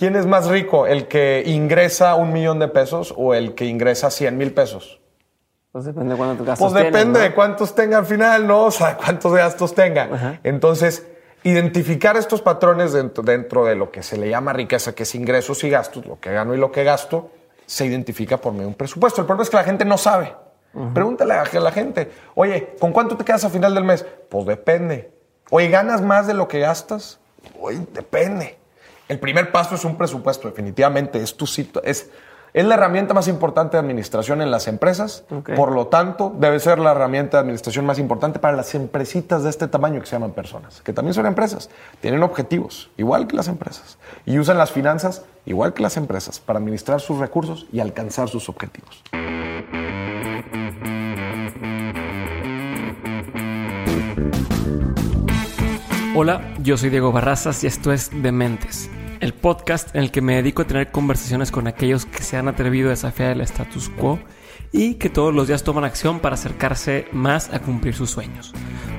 ¿Quién es más rico? ¿El que ingresa un millón de pesos o el que ingresa 100 mil pesos? Pues depende de cuántos gastos Pues depende de cuántos tenga al final, ¿no? O sea, cuántos gastos tenga. Ajá. Entonces, identificar estos patrones dentro, dentro de lo que se le llama riqueza, que es ingresos y gastos, lo que gano y lo que gasto, se identifica por medio de un presupuesto. El problema es que la gente no sabe. Pregúntale a la gente, oye, ¿con cuánto te quedas a final del mes? Pues depende. Oye, ¿ganas más de lo que gastas? Oye, depende. El primer paso es un presupuesto, definitivamente. Es tu situ- es, es la herramienta más importante de administración en las empresas. Por lo tanto, debe ser la herramienta de administración más importante para las empresitas de este tamaño que se llaman personas, que también son empresas. Tienen objetivos, igual que las empresas. Y usan las finanzas, igual que las empresas, para administrar sus recursos y alcanzar sus objetivos. Hola, yo soy Diego Barrazas y esto es Dementes, el podcast en el que me dedico a tener conversaciones con aquellos que se han atrevido a desafiar el status quo y que todos los días toman acción para acercarse más a cumplir sus sueños.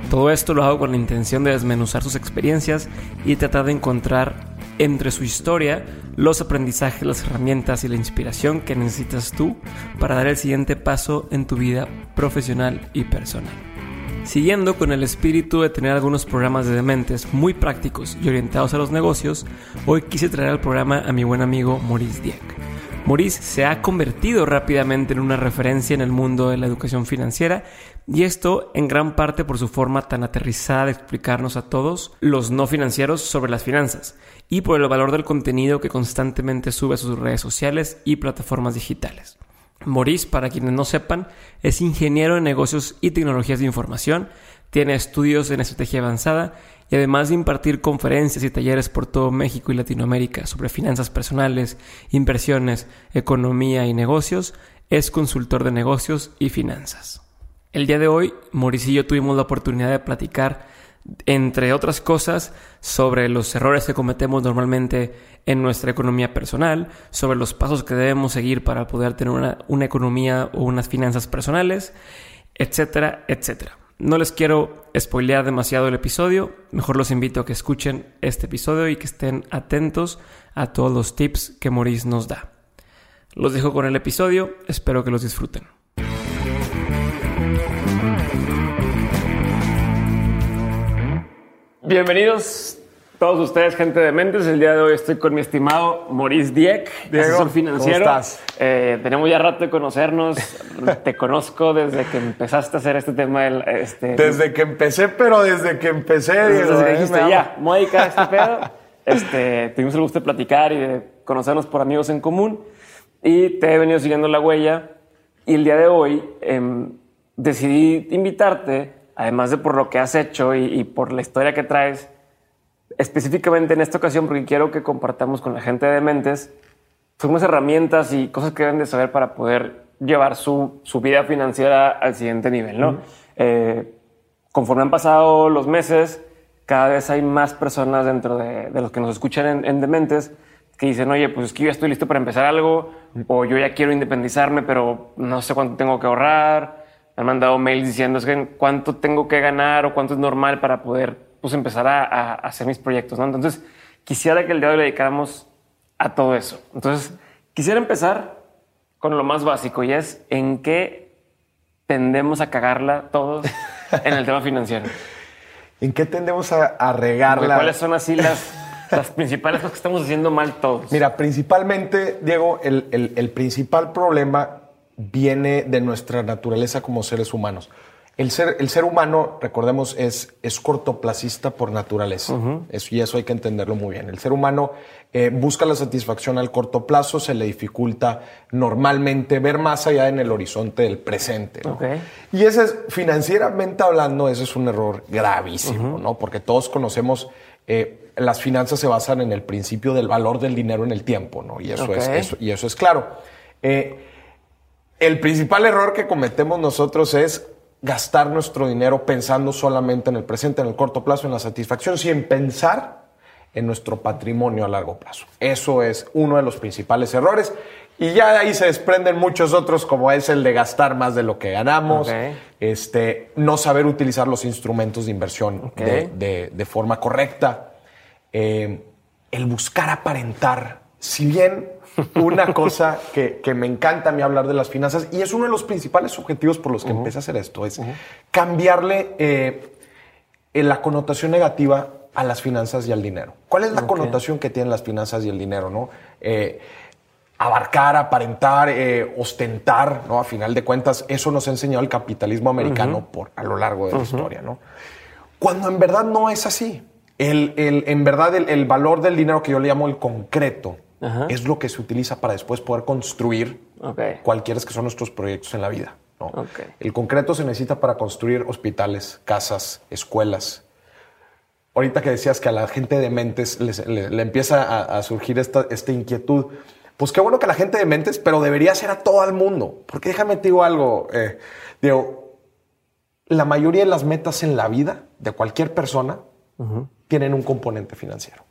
Todo esto lo hago con la intención de desmenuzar sus experiencias y tratar de encontrar entre su historia los aprendizajes, las herramientas y la inspiración que necesitas tú para dar el siguiente paso en tu vida profesional y personal. Siguiendo con el espíritu de tener algunos programas de dementes muy prácticos y orientados a los negocios, hoy quise traer al programa a mi buen amigo Maurice Dieck. Maurice se ha convertido rápidamente en una referencia en el mundo de la educación financiera y esto en gran parte por su forma tan aterrizada de explicarnos a todos los no financieros sobre las finanzas y por el valor del contenido que constantemente sube a sus redes sociales y plataformas digitales. Maurice, para quienes no sepan, es ingeniero en negocios y tecnologías de información, tiene estudios en estrategia avanzada y además de impartir conferencias y talleres por todo México y Latinoamérica sobre finanzas personales, inversiones, economía y negocios, es consultor de negocios y finanzas. El día de hoy, Maurice y yo tuvimos la oportunidad de platicar entre otras cosas, sobre los errores que cometemos normalmente en nuestra economía personal, sobre los pasos que debemos seguir para poder tener una, una economía o unas finanzas personales, etcétera, etcétera. No les quiero spoilear demasiado el episodio, mejor los invito a que escuchen este episodio y que estén atentos a todos los tips que Maurice nos da. Los dejo con el episodio, espero que los disfruten. Bienvenidos todos ustedes, gente de Mentes. El día de hoy estoy con mi estimado Maurice Dieck, Diego, asesor financiero. ¿cómo estás? Eh, tenemos ya rato de conocernos. Te conozco desde que empezaste a hacer este tema. Del, este, Desde que empecé, pero desde que empecé, desde Diego, que ¿eh? dijiste, ya, me voy a dedicar a este pedo. Este, tuvimos el gusto de platicar y de conocernos por amigos en común. Y te he venido siguiendo la huella. Y el día de hoy em, decidí invitarte, además de por lo que has hecho y, y por la historia que traes, específicamente en esta ocasión, porque quiero que compartamos con la gente de Mentes unas herramientas y cosas que deben de saber para poder llevar su, su vida financiera al siguiente nivel, ¿no? Eh, conforme han pasado los meses, cada vez hay más personas dentro de, de los que nos escuchan en, en Dementes que dicen, oye, pues es que yo ya estoy listo para empezar algo, o yo ya quiero independizarme, pero no sé cuánto tengo que ahorrar. Me han mandado mails diciendo es que cuánto tengo que ganar o cuánto es normal para poder pues, empezar a, a hacer mis proyectos. ¿no? Entonces, quisiera que el día de hoy le dedicáramos a todo eso. Entonces, quisiera empezar con lo más básico y es en qué tendemos a cagarla todos en el tema financiero. ¿En qué tendemos a, a regarla? ¿Cuáles son así las, las principales cosas que estamos haciendo mal todos? Mira, principalmente, Diego, el, el- el principal problema viene de nuestra naturaleza como seres humanos. El ser, el ser humano, recordemos, es, es cortoplacista por naturaleza. Eso- y eso hay que entenderlo muy bien. El ser humano eh, busca la satisfacción al corto plazo, se le dificulta normalmente ver más allá en el horizonte del presente. Y ese es, financieramente hablando, ese es un error gravísimo, ¿no? Porque todos conocemos, eh, las finanzas se basan en el principio del valor del dinero en el tiempo, ¿no? Y eso, es, eso- y eso es claro. Eh, el principal error que cometemos nosotros es gastar nuestro dinero pensando solamente en el presente, en el corto plazo, en la satisfacción, sin pensar en nuestro patrimonio a largo plazo. Eso es uno de los principales errores. Y ya de ahí se desprenden muchos otros, como es el de gastar más de lo que ganamos, este, no saber utilizar los instrumentos de inversión Ok. de, de- de forma correcta, eh, el buscar aparentar Si bien una cosa que, que me encanta a mí hablar de las finanzas, y es uno de los principales objetivos por los que empecé a hacer esto, es cambiarle eh, en la connotación negativa a las finanzas y al dinero. ¿Cuál es la connotación que tienen las finanzas y el dinero? ¿no? Eh, abarcar, aparentar, eh, ostentar, ¿no? A final de cuentas, eso nos ha enseñado el capitalismo americano por, a lo largo de la historia, ¿no? Cuando en verdad no es así. El, el- en verdad, el, el valor del dinero que yo le llamo el concreto Ajá. es lo que se utiliza para después poder construir Ok. cualquiera que son nuestros proyectos en la vida. El concreto se necesita para construir hospitales, casas, escuelas. Ahorita que decías que a la gente de mentes le, empieza a, a surgir esta, esta inquietud, pues qué bueno que la gente de mentes, pero debería ser a todo el mundo. Porque déjame te digo algo, eh, Diego, la mayoría de las metas en la vida de cualquier persona tienen un componente financiero.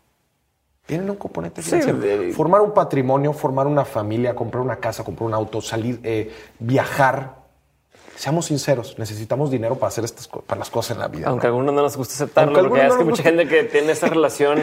Tienen un componente Sí, financiero. de- Formar un patrimonio, formar una familia, comprar una casa, comprar un auto, salir, eh, viajar. Seamos sinceros, necesitamos dinero para hacer estas para las cosas en la vida. Aunque a ¿no? algunos no nos gusta aceptarlo, Aunque porque es que no mucha gente que tiene esa relación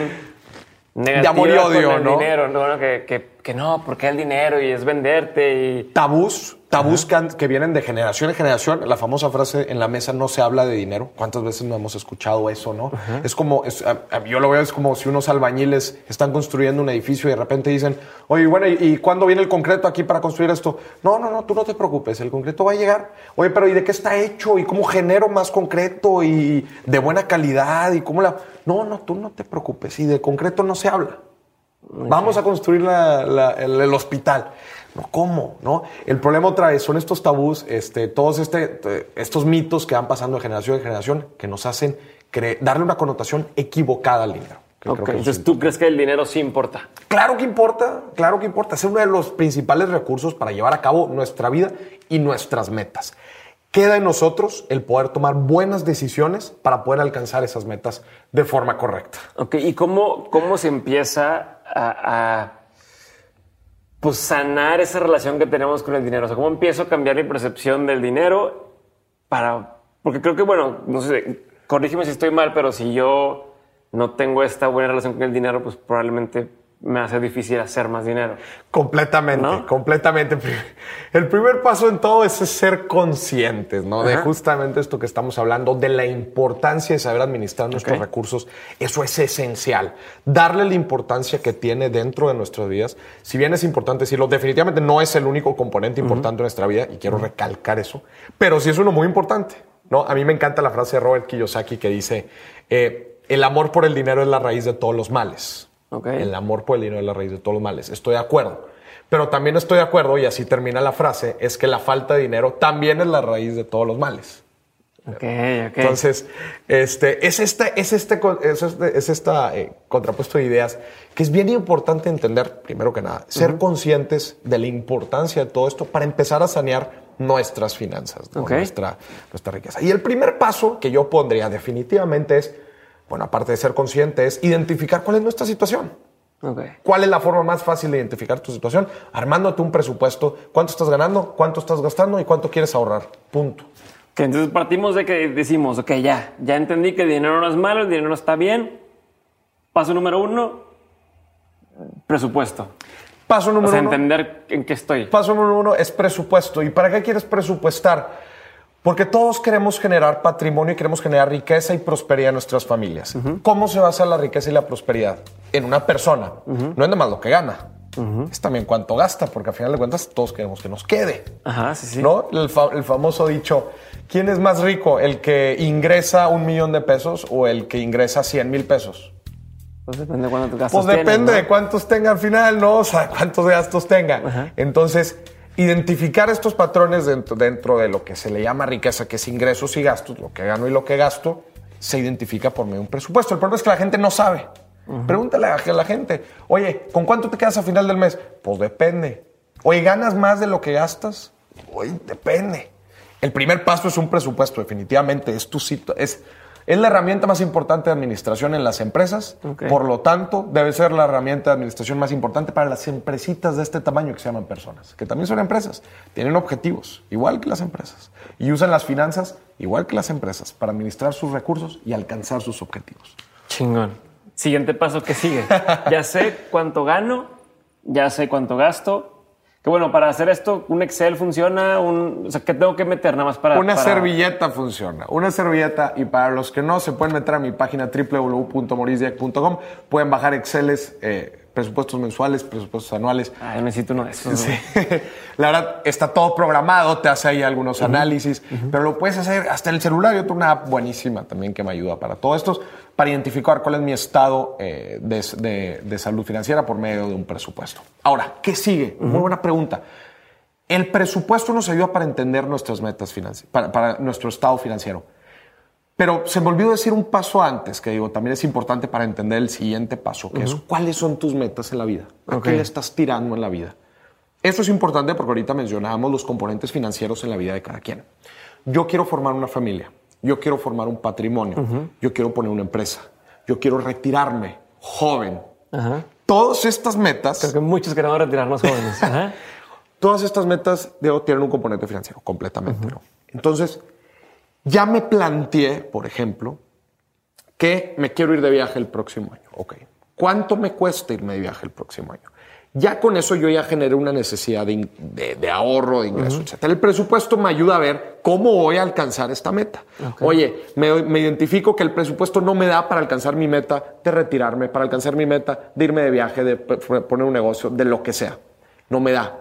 negativa amor y odio, con el ¿no? dinero, ¿no? Que, que no, porque el dinero y es venderte y... Tabús, tabús que, vienen de generación en generación. La famosa frase en la mesa no se habla de dinero. ¿Cuántas veces no hemos escuchado eso, no? Es como, es- a- a- yo lo veo, es como si unos albañiles están construyendo un edificio y de repente dicen, oye, bueno, ¿y, y cuándo viene el concreto aquí para construir esto? No, no, no, tú no te preocupes, el concreto va a llegar. Oye, pero ¿y de qué está hecho? ¿Y cómo genero más concreto? ¿Y de buena calidad? ¿Y cómo la...? No, no, tú no te preocupes. Y de concreto no se habla. Vamos a construir la- la- el, el hospital. No, ¿Cómo? ¿No? El problema otra vez son estos tabús, este, todos este, estos mitos que van pasando de generación en generación que nos hacen darle una connotación equivocada al dinero. Entonces es tú crees que el dinero sí importa. Claro que importa, claro que importa. Es uno de los principales recursos para llevar a cabo nuestra vida y nuestras metas. Queda en nosotros el poder tomar buenas decisiones para poder alcanzar esas metas de forma correcta. Ok, ¿y cómo, cómo se empieza a, a, pues sanar esa relación que tenemos con el dinero? O sea, ¿cómo empiezo a cambiar mi percepción del dinero para... Porque creo que, bueno, no sé, corrígeme si estoy mal, pero si yo no tengo esta buena relación con el dinero, pues probablemente me hace difícil hacer más dinero. Completamente, ¿No? completamente. El primer paso en todo es ser conscientes, ¿no? De justamente esto que estamos hablando, de la importancia de saber administrar nuestros recursos. Eso es esencial. Darle la importancia que tiene dentro de nuestras vidas. Si bien es importante decirlo, definitivamente no es el único componente importante de nuestra vida y quiero recalcar eso, pero sí es uno muy importante, ¿no? A mí me encanta la frase de Robert Kiyosaki que dice, eh, el amor por el dinero es la raíz de todos los males. Ok. El amor por el dinero es la raíz de todos los males. Estoy de acuerdo. Pero también estoy de acuerdo, y así termina la frase, es que la falta de dinero también es la raíz de todos los males. Ok, ok. Entonces, este, es este, es este, es este, es esta eh, contrapuesto de ideas que es bien importante entender, primero que nada, ser conscientes de la importancia de todo esto para empezar a sanear nuestras finanzas, ¿no? Nuestra, nuestra riqueza. Y el primer paso que yo pondría definitivamente es, bueno, aparte de ser consciente, es identificar cuál es nuestra situación. ok. ¿Cuál es la forma más fácil de identificar tu situación? Armándote un presupuesto. ¿Cuánto estás ganando? ¿Cuánto estás gastando? ¿Y cuánto quieres ahorrar? Punto. Que entonces partimos de que decimos, ok, ya, ya entendí que el dinero no es malo, el dinero no está bien. Paso número uno, presupuesto. Paso O número sea, uno. entender en qué estoy. Paso número uno es presupuesto. ¿Y para qué quieres presupuestar? Porque todos queremos generar patrimonio y queremos generar riqueza y prosperidad en nuestras familias. ¿Cómo se basa la riqueza y la prosperidad? En una persona. No es nada más lo que gana. Es también cuánto gasta, porque al final de cuentas todos queremos que nos quede. Ajá, sí, sí. ¿No? El, fa- el famoso dicho, ¿quién es más rico? ¿El que ingresa un millón de pesos o el que ingresa 100 mil pesos? Pues depende de cuánto gastos Pues depende tienes, ¿no? de cuántos tenga al final, ¿no? O sea, cuántos gastos tenga. Entonces, identificar estos patrones dentro, dentro de lo que se le llama riqueza, que es ingresos y gastos, lo que gano y lo que gasto, se identifica por medio de un presupuesto. El problema es que la gente no sabe. Pregúntale a la gente, oye, ¿con cuánto te quedas a final del mes? Pues depende. Oye, ¿ganas más de lo que gastas? Oye, depende. El primer paso es un presupuesto, definitivamente. Es, tu situ- es, es la herramienta más importante de administración en las empresas. Por lo tanto, debe ser la herramienta de administración más importante para las empresitas de este tamaño que se llaman personas, que también son empresas. Tienen objetivos, igual que las empresas. Y usan las finanzas, igual que las empresas, para administrar sus recursos y alcanzar sus objetivos. Chingón. Siguiente paso que sigue. ya sé cuánto gano, ya sé cuánto gasto. Que bueno, para hacer esto, un Excel funciona, un, o sea, ¿qué tengo que meter nada más para... Una para- servilleta funciona. Una servilleta, y para los que no, se pueden meter a mi página www.morisdiac.com. Pueden bajar Exceles, eh, presupuestos mensuales, presupuestos anuales. Ay, necesito uno de esos. Sí. La verdad, está todo programado, te hace ahí algunos análisis, pero lo puedes hacer hasta en el celular. Yo tengo una app buenísima también que me ayuda para todo esto, para identificar cuál es mi estado eh, de, de- de salud financiera por medio de un presupuesto. Ahora, ¿qué sigue? Muy buena pregunta. El presupuesto nos ayuda para entender nuestras metas financieras, para, para nuestro estado financiero. Pero se me olvidó decir un paso antes, que digo, también es importante para entender el siguiente paso, que es cuáles son tus metas en la vida. ¿A qué le estás tirando en la vida? Eso es importante porque ahorita mencionábamos los componentes financieros en la vida de cada quien. Yo quiero formar una familia, yo quiero formar un patrimonio, yo quiero poner una empresa, yo quiero retirarme joven. Ajá. Todas estas metas, Creo que muchos queremos retirarnos jóvenes. Ajá. todas estas metas tienen un componente financiero, completamente. ¿no? Entonces, ya me planteé, por ejemplo, que me quiero ir de viaje el próximo año. Ok. ¿Cuánto me cuesta irme de viaje el próximo año? Ya con eso yo ya generé una necesidad de, de- de ahorro, de ingreso, etc. El presupuesto me ayuda a ver cómo voy a alcanzar esta meta. Oye, me, me identifico que el presupuesto no me da para alcanzar mi meta de retirarme, para alcanzar mi meta de irme de viaje, de poner un negocio, de lo que sea. No me da.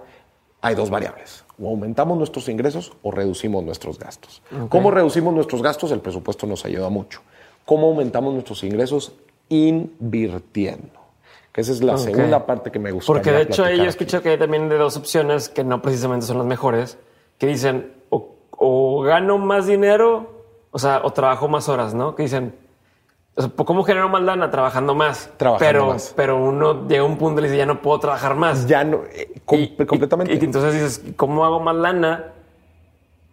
Hay dos variables. O aumentamos nuestros ingresos o reducimos nuestros gastos. ¿Cómo reducimos nuestros gastos? El presupuesto nos ayuda mucho. ¿Cómo aumentamos nuestros ingresos? Invirtiendo. Que esa es la Ok. segunda parte que me gusta. Porque de hecho yo escucho que hay también de dos opciones que no precisamente son las mejores, que dicen o, o gano más dinero, o sea, o trabajo más horas, ¿no? Que dicen, o sea, ¿cómo genero más lana? Trabajando más. Trabajando pero, más. Pero uno llega a un punto y dice, ya no puedo trabajar más. Ya no, eh, com- Y- completamente. Y, y entonces dices, ¿cómo hago más lana?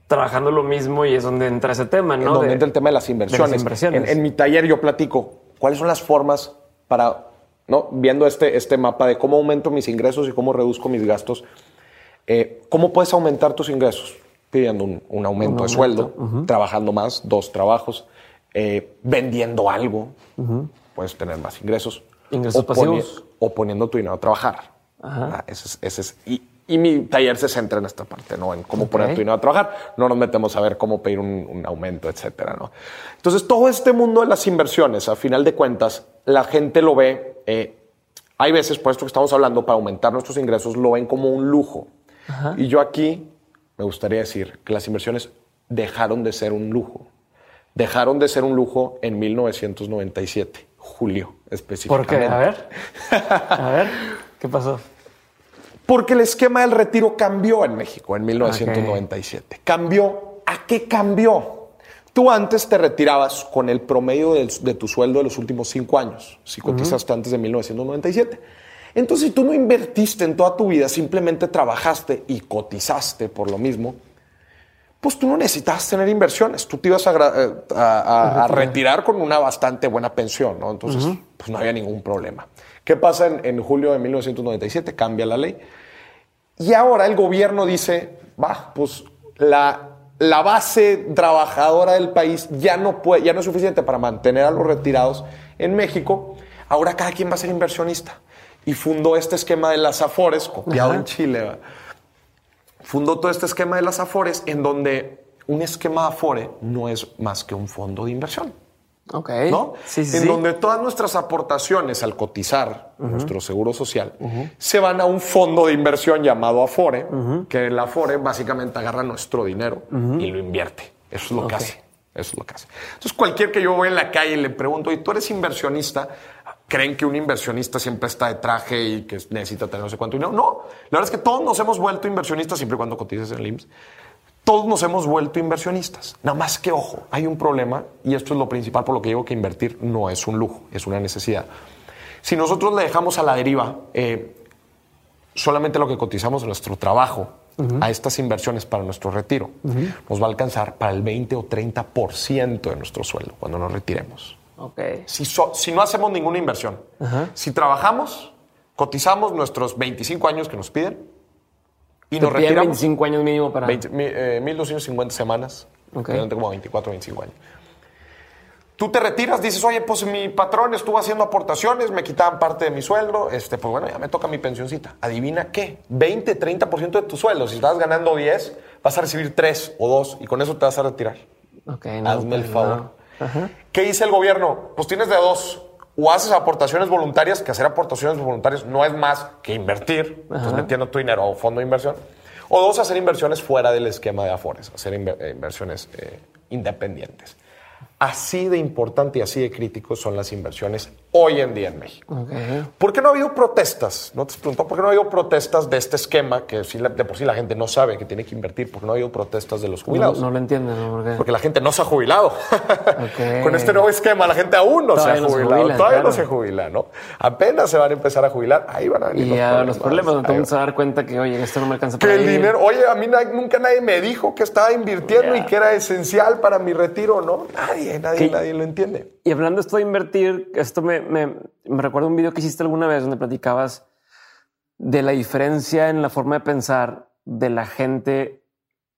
Trabajando lo mismo y es donde entra ese tema, en ¿no? donde De- entra el tema de las inversiones. inversiones. En, en mi taller yo platico cuáles son las formas para, ¿no? viendo este, este mapa de cómo aumento mis ingresos y cómo reduzco mis gastos, eh, ¿cómo puedes aumentar tus ingresos? Pidiendo un, un aumento de sueldo, trabajando más, dos trabajos, eh, vendiendo algo, puedes tener más ingresos. Ingresos o, poni- pasivos. o poniendo tu dinero a trabajar. Ajá. Ah, ese es, ese es- y, y mi taller se centra en esta parte, ¿no? En cómo poner tu dinero a trabajar. No nos metemos a ver cómo pedir un, un aumento, etcétera, ¿no? Entonces, todo este mundo de las inversiones, a final de cuentas, la gente lo ve. eh, hay veces, por esto que estamos hablando, para aumentar nuestros ingresos, lo ven como un lujo. Y yo aquí me gustaría decir que las inversiones dejaron de ser un lujo. Dejaron de ser un lujo en 1997, julio ¿Por específicamente. qué? A ver. A ver, ¿qué pasó? Porque el esquema del retiro cambió en México en 1997. ¿Cambió? ¿A qué cambió? Tú antes te retirabas con el promedio de, tu sueldo de los últimos cinco años, si cotizaste antes de 1997. Entonces, si tú no invertiste en toda tu vida, simplemente trabajaste y cotizaste por lo mismo, pues tú no necesitabas tener inversiones. Tú te ibas a, eh, a- a- a retirar con una bastante buena pensión, ¿no? Entonces, pues no había ningún problema. ¿Qué pasa en, en julio de 1997? Cambia la ley. Y ahora el gobierno dice, va, pues la, la base trabajadora del país ya no, puede, ya no es suficiente para mantener a los retirados en México. Ahora cada quien va a ser inversionista. Y fundó este esquema de las AFORES, copiado Ajá. en Chile. fundó todo este esquema de las Afores, en donde un esquema de Afore no es más que un fondo de inversión. Ok. ¿no? Sí, sí, en sí. donde todas nuestras aportaciones al cotizar nuestro seguro social se van a un fondo de inversión llamado Afore, que el Afore básicamente agarra nuestro dinero y lo invierte. Eso es lo que hace. Eso es lo que hace. Entonces, cualquier que yo voy en la calle y le pregunto, ¿y tú eres inversionista? ¿Creen que un inversionista siempre está de traje y que necesita tener no sé cuánto dinero? No, la verdad es que todos nos hemos vuelto inversionistas siempre y cuando cotices en el IMSS. Todos nos hemos vuelto inversionistas. Nada más que, ojo, hay un problema y esto es lo principal por lo que digo que invertir no es un lujo, es una necesidad. Si nosotros le dejamos a la deriva eh, solamente lo que cotizamos en nuestro trabajo a estas inversiones para nuestro retiro, nos va a alcanzar para el 20 o 30% de nuestro sueldo cuando nos retiremos. Ok. Si, so- si no hacemos ninguna inversión, si trabajamos, cotizamos nuestros 25 años que nos piden y nos retiramos. 25 años mínimo para... 20, mi- eh, 1250 semanas, Ok. realmente como 24 25 años. Tú te retiras, dices, oye, pues mi patrón estuvo haciendo aportaciones, me quitaban parte de mi sueldo, este, pues bueno, ya me toca mi pensioncita. Adivina qué, 20, 30% de tu sueldo. Si estás ganando 10, vas a recibir 3 o 2 y con eso te vas a retirar. Ok, no, Hazme el pues, favor. no. ¿Qué dice el gobierno? Pues tienes de dos. O haces aportaciones voluntarias, que hacer aportaciones voluntarias no es más que invertir, estás metiendo tu dinero un fondo de inversión. O dos, hacer inversiones fuera del esquema de Afores, hacer eh, inversiones eh, independientes. Así de importante y así de crítico son las inversiones hoy en día en México. ¿Por qué no ha habido protestas? No te preguntó por qué no ha habido protestas de este esquema que de por sí la gente no sabe que tiene que invertir. ¿Por qué no ha habido protestas de los No, jubilados? no lo entiendo, ¿no? ¿Por qué? Porque la gente no se ha jubilado. Con este nuevo esquema, la gente aún no Todavía se ha no jubilado. jubilan, Todavía no se jubila, ¿no? Apenas se van a empezar a jubilar. Ahí van a venir Y ya los problemas, no Ahí te va. vas a dar cuenta que, oye, esto no me alcanza Que para el ir. dinero, oye, a mí nunca nadie me dijo que estaba invirtiendo y que era esencial para mi retiro, ¿no? Nadie, nadie, nadie lo entiende. Y hablando esto de invertir, esto me, me, me recuerda un video que hiciste alguna vez donde platicabas de la diferencia en la forma de pensar de la gente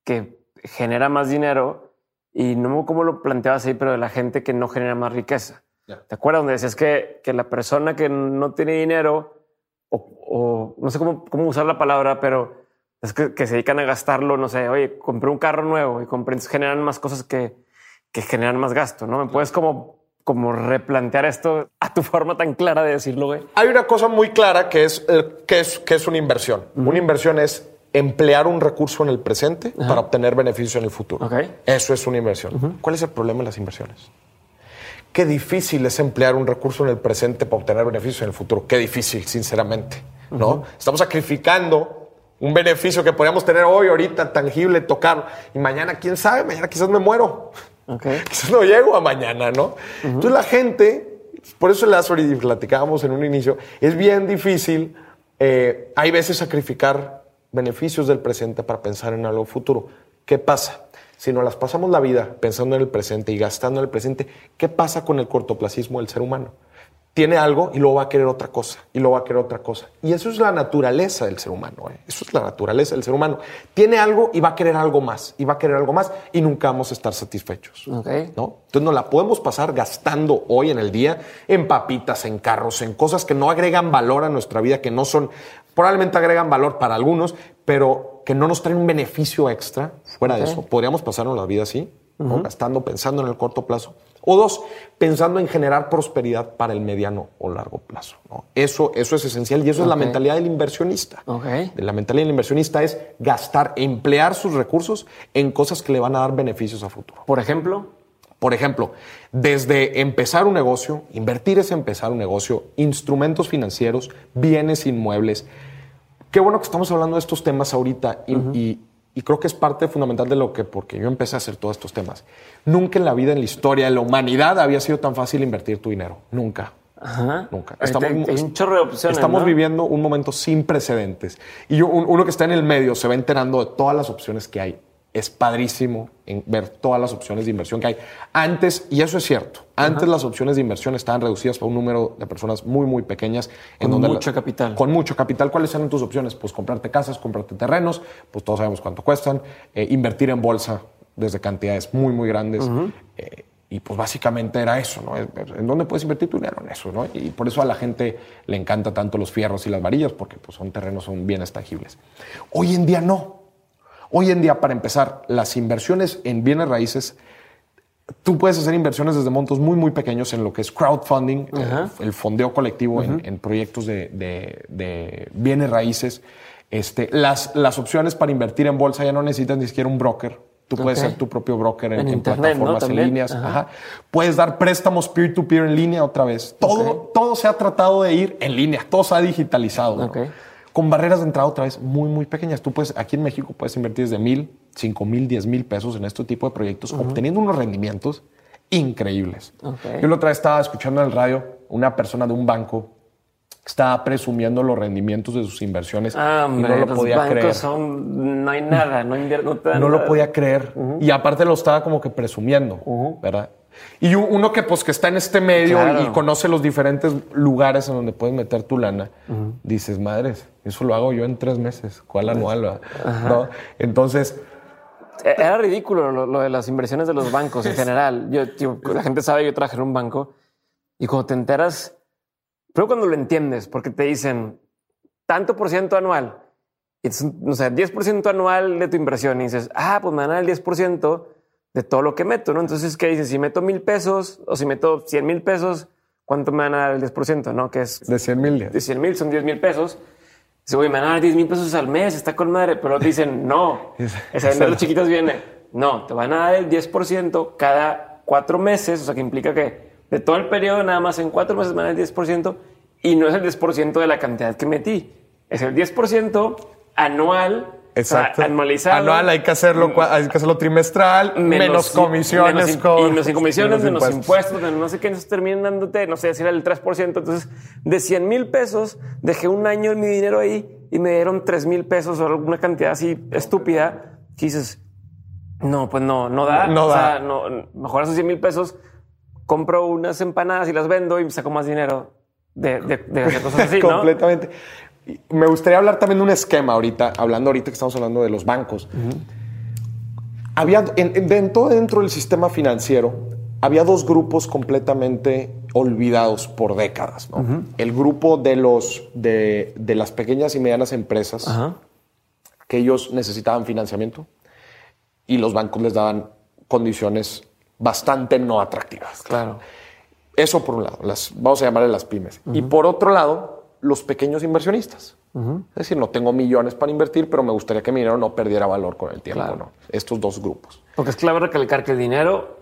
que genera más dinero y no cómo lo planteabas ahí, pero de la gente que no genera más riqueza. Ya. ¿Te acuerdas donde decías que, que la persona que no tiene dinero o, o no sé cómo, cómo usar la palabra, pero es que, que se dedican a gastarlo, no sé, oye, compré un carro nuevo y compré, generan más cosas que, que generan más gasto, ¿no? ¿Me puedes como, como replantear esto a tu forma tan clara de decirlo, güey? Hay una cosa muy clara que es, eh, que es, que es una inversión. Una inversión es emplear un recurso en el presente para obtener beneficio en el futuro. Eso es una inversión. ¿Cuál es el problema de las inversiones? Qué difícil es emplear un recurso en el presente para obtener beneficio en el futuro. Qué difícil, sinceramente. ¿no? Estamos sacrificando un beneficio que podríamos tener hoy, ahorita, tangible, tocar. Y mañana, quién sabe, mañana quizás me muero. Quizás no llego a mañana, ¿no? Entonces la gente, por eso las y platicábamos en un inicio, es bien difícil, eh, hay veces sacrificar beneficios del presente para pensar en algo futuro. ¿Qué pasa? Si nos las pasamos la vida pensando en el presente y gastando en el presente, ¿qué pasa con el cortoplacismo del ser humano? Tiene algo y luego va a querer otra cosa, y luego va a querer otra cosa. Y eso es la naturaleza del ser humano, ¿eh? eso es la naturaleza del ser humano. Tiene algo y va a querer algo más, y va a querer algo más, y nunca vamos a estar satisfechos. Ok. ¿no? Entonces nos la podemos pasar gastando hoy en el día en papitas, en carros, en cosas que no agregan valor a nuestra vida, que no son, probablemente agregan valor para algunos, pero que no nos traen un beneficio extra fuera de eso. Podríamos pasarnos la vida así, ¿no? gastando, pensando en el corto plazo. O dos, pensando en generar prosperidad para el mediano o largo plazo. ¿no? Eso, eso es esencial y eso es la mentalidad del inversionista. Ok. La mentalidad del inversionista es gastar, emplear sus recursos en cosas que le van a dar beneficios a futuro. Por ejemplo, Por ejemplo, desde empezar un negocio, invertir es empezar un negocio, instrumentos financieros, bienes inmuebles. Qué bueno que estamos hablando de estos temas ahorita y, y- y creo que es parte fundamental de lo que, porque yo empecé a hacer todos estos temas. Nunca en la vida, en la historia de la humanidad había sido tan fácil invertir tu dinero. Nunca. Ajá. Nunca. Ahorita hay- hay un chorro de opciones, Estamos ¿no? viviendo un momento sin precedentes. Y yo- un- uno que está en el medio se va enterando de todas las opciones que hay. Es padrísimo en ver todas las opciones de inversión que hay. Antes, y eso es cierto, antes las opciones de inversión estaban reducidas para un número de personas muy, muy pequeñas. Con donde mucho capital. Con mucho capital. ¿Cuáles eran tus opciones? Pues comprarte casas, comprarte terrenos, pues todos sabemos cuánto cuestan. eh, invertir en bolsa desde cantidades muy, muy grandes. eh, y pues básicamente era eso, ¿no? ¿En dónde puedes invertir tu dinero? En eso, ¿no? Y por eso a la gente le encanta tanto los fierros y las varillas, porque pues son terrenos, son bienes tangibles. Hoy en día no. Hoy en día, para empezar, las inversiones en bienes raíces, tú puedes hacer inversiones desde montos muy, muy pequeños en lo que es crowdfunding, el, el fondeo colectivo en, en proyectos de, de- de bienes raíces. Este, las, las opciones para invertir en bolsa ya no necesitas ni siquiera un broker. Tú puedes ser tu propio broker en, En en internet, ¿no? plataformas en líneas. Ajá. Ajá. Puedes dar préstamos peer-to-peer en línea otra vez. Todo, todo se ha tratado de ir en línea, todo se ha digitalizado. ¿no? Con barreras de entrada otra vez muy, muy pequeñas. Tú puedes, aquí en México puedes invertir desde mil, cinco mil, diez mil pesos en este tipo de proyectos, obteniendo unos rendimientos increíbles. Ok. Yo la otra vez estaba escuchando en el radio una persona de un banco estaba presumiendo los rendimientos de sus inversiones ah, y hombre, no lo los podía creer. son, no hay nada, no, invier- no lo podía creer. Y aparte lo estaba como que presumiendo, ¿verdad? Y uno que pues que está en este medio Claro. y conoce los diferentes lugares en donde puedes meter tu lana, dices, madres, eso lo hago yo en tres meses. ¿Cuál anual? va?" ¿No? Entonces, Era ridículo lo, lo de las inversiones de los bancos en general. Yo, tío, la gente sabe que yo trabajé en un banco y cuando te enteras, pero cuando lo entiendes, porque te dicen tanto por ciento anual, es, no sé, 10% anual de tu inversión y dices, ah, pues me dar el 10% de todo lo que meto, ¿no? Entonces, ¿qué dices? Si meto mil pesos o si meto 100 mil pesos, ¿cuánto me van a dar el 10%? ¿No? Que es De 100 mil. de 100 mil, son 10 mil pesos. Dice, oye, me van a dar 10 mil pesos al mes, está con madre. Pero dicen, no. Esa de los chiquitos viene. No, te van a dar el 10% cada cuatro meses. O sea, que implica que de todo el periodo, nada más en cuatro meses me van a dar el 10%. Y no es el 10% de la cantidad que metí. Es el 10% anual. Exacto. O sea, anualizado. Anual hay que hacerlo, hay que hacerlo trimestral, menos, comisiones. menos im- con, y menos comisiones, menos, impuestos. impuestos, menos no sé qué, entonces terminan dándote, no sé, decir el 3%. Entonces, de 100 mil pesos, dejé un año mi dinero ahí y me dieron 3 mil pesos o alguna cantidad así estúpida que dices, no, pues no, no da. No o da. sea, no, mejor esos 100 mil pesos, compro unas empanadas y las vendo y saco más dinero de, de, de hacer cosas así, ¿no? Completamente. Me gustaría hablar también de un esquema ahorita, hablando ahorita que estamos hablando de los bancos. Había en- en- dentro, dentro del sistema financiero había dos grupos completamente olvidados por décadas. ¿no? El grupo de los de, de las pequeñas y medianas empresas que ellos necesitaban financiamiento y los bancos les daban condiciones bastante no atractivas. Claro. Eso por un lado, las, vamos a llamarle las pymes. Y por otro lado, los pequeños inversionistas. Es decir, no tengo millones para invertir, pero me gustaría que mi dinero no perdiera valor con el tiempo. Claro. ¿no? Estos dos grupos. Porque es clave recalcar que el dinero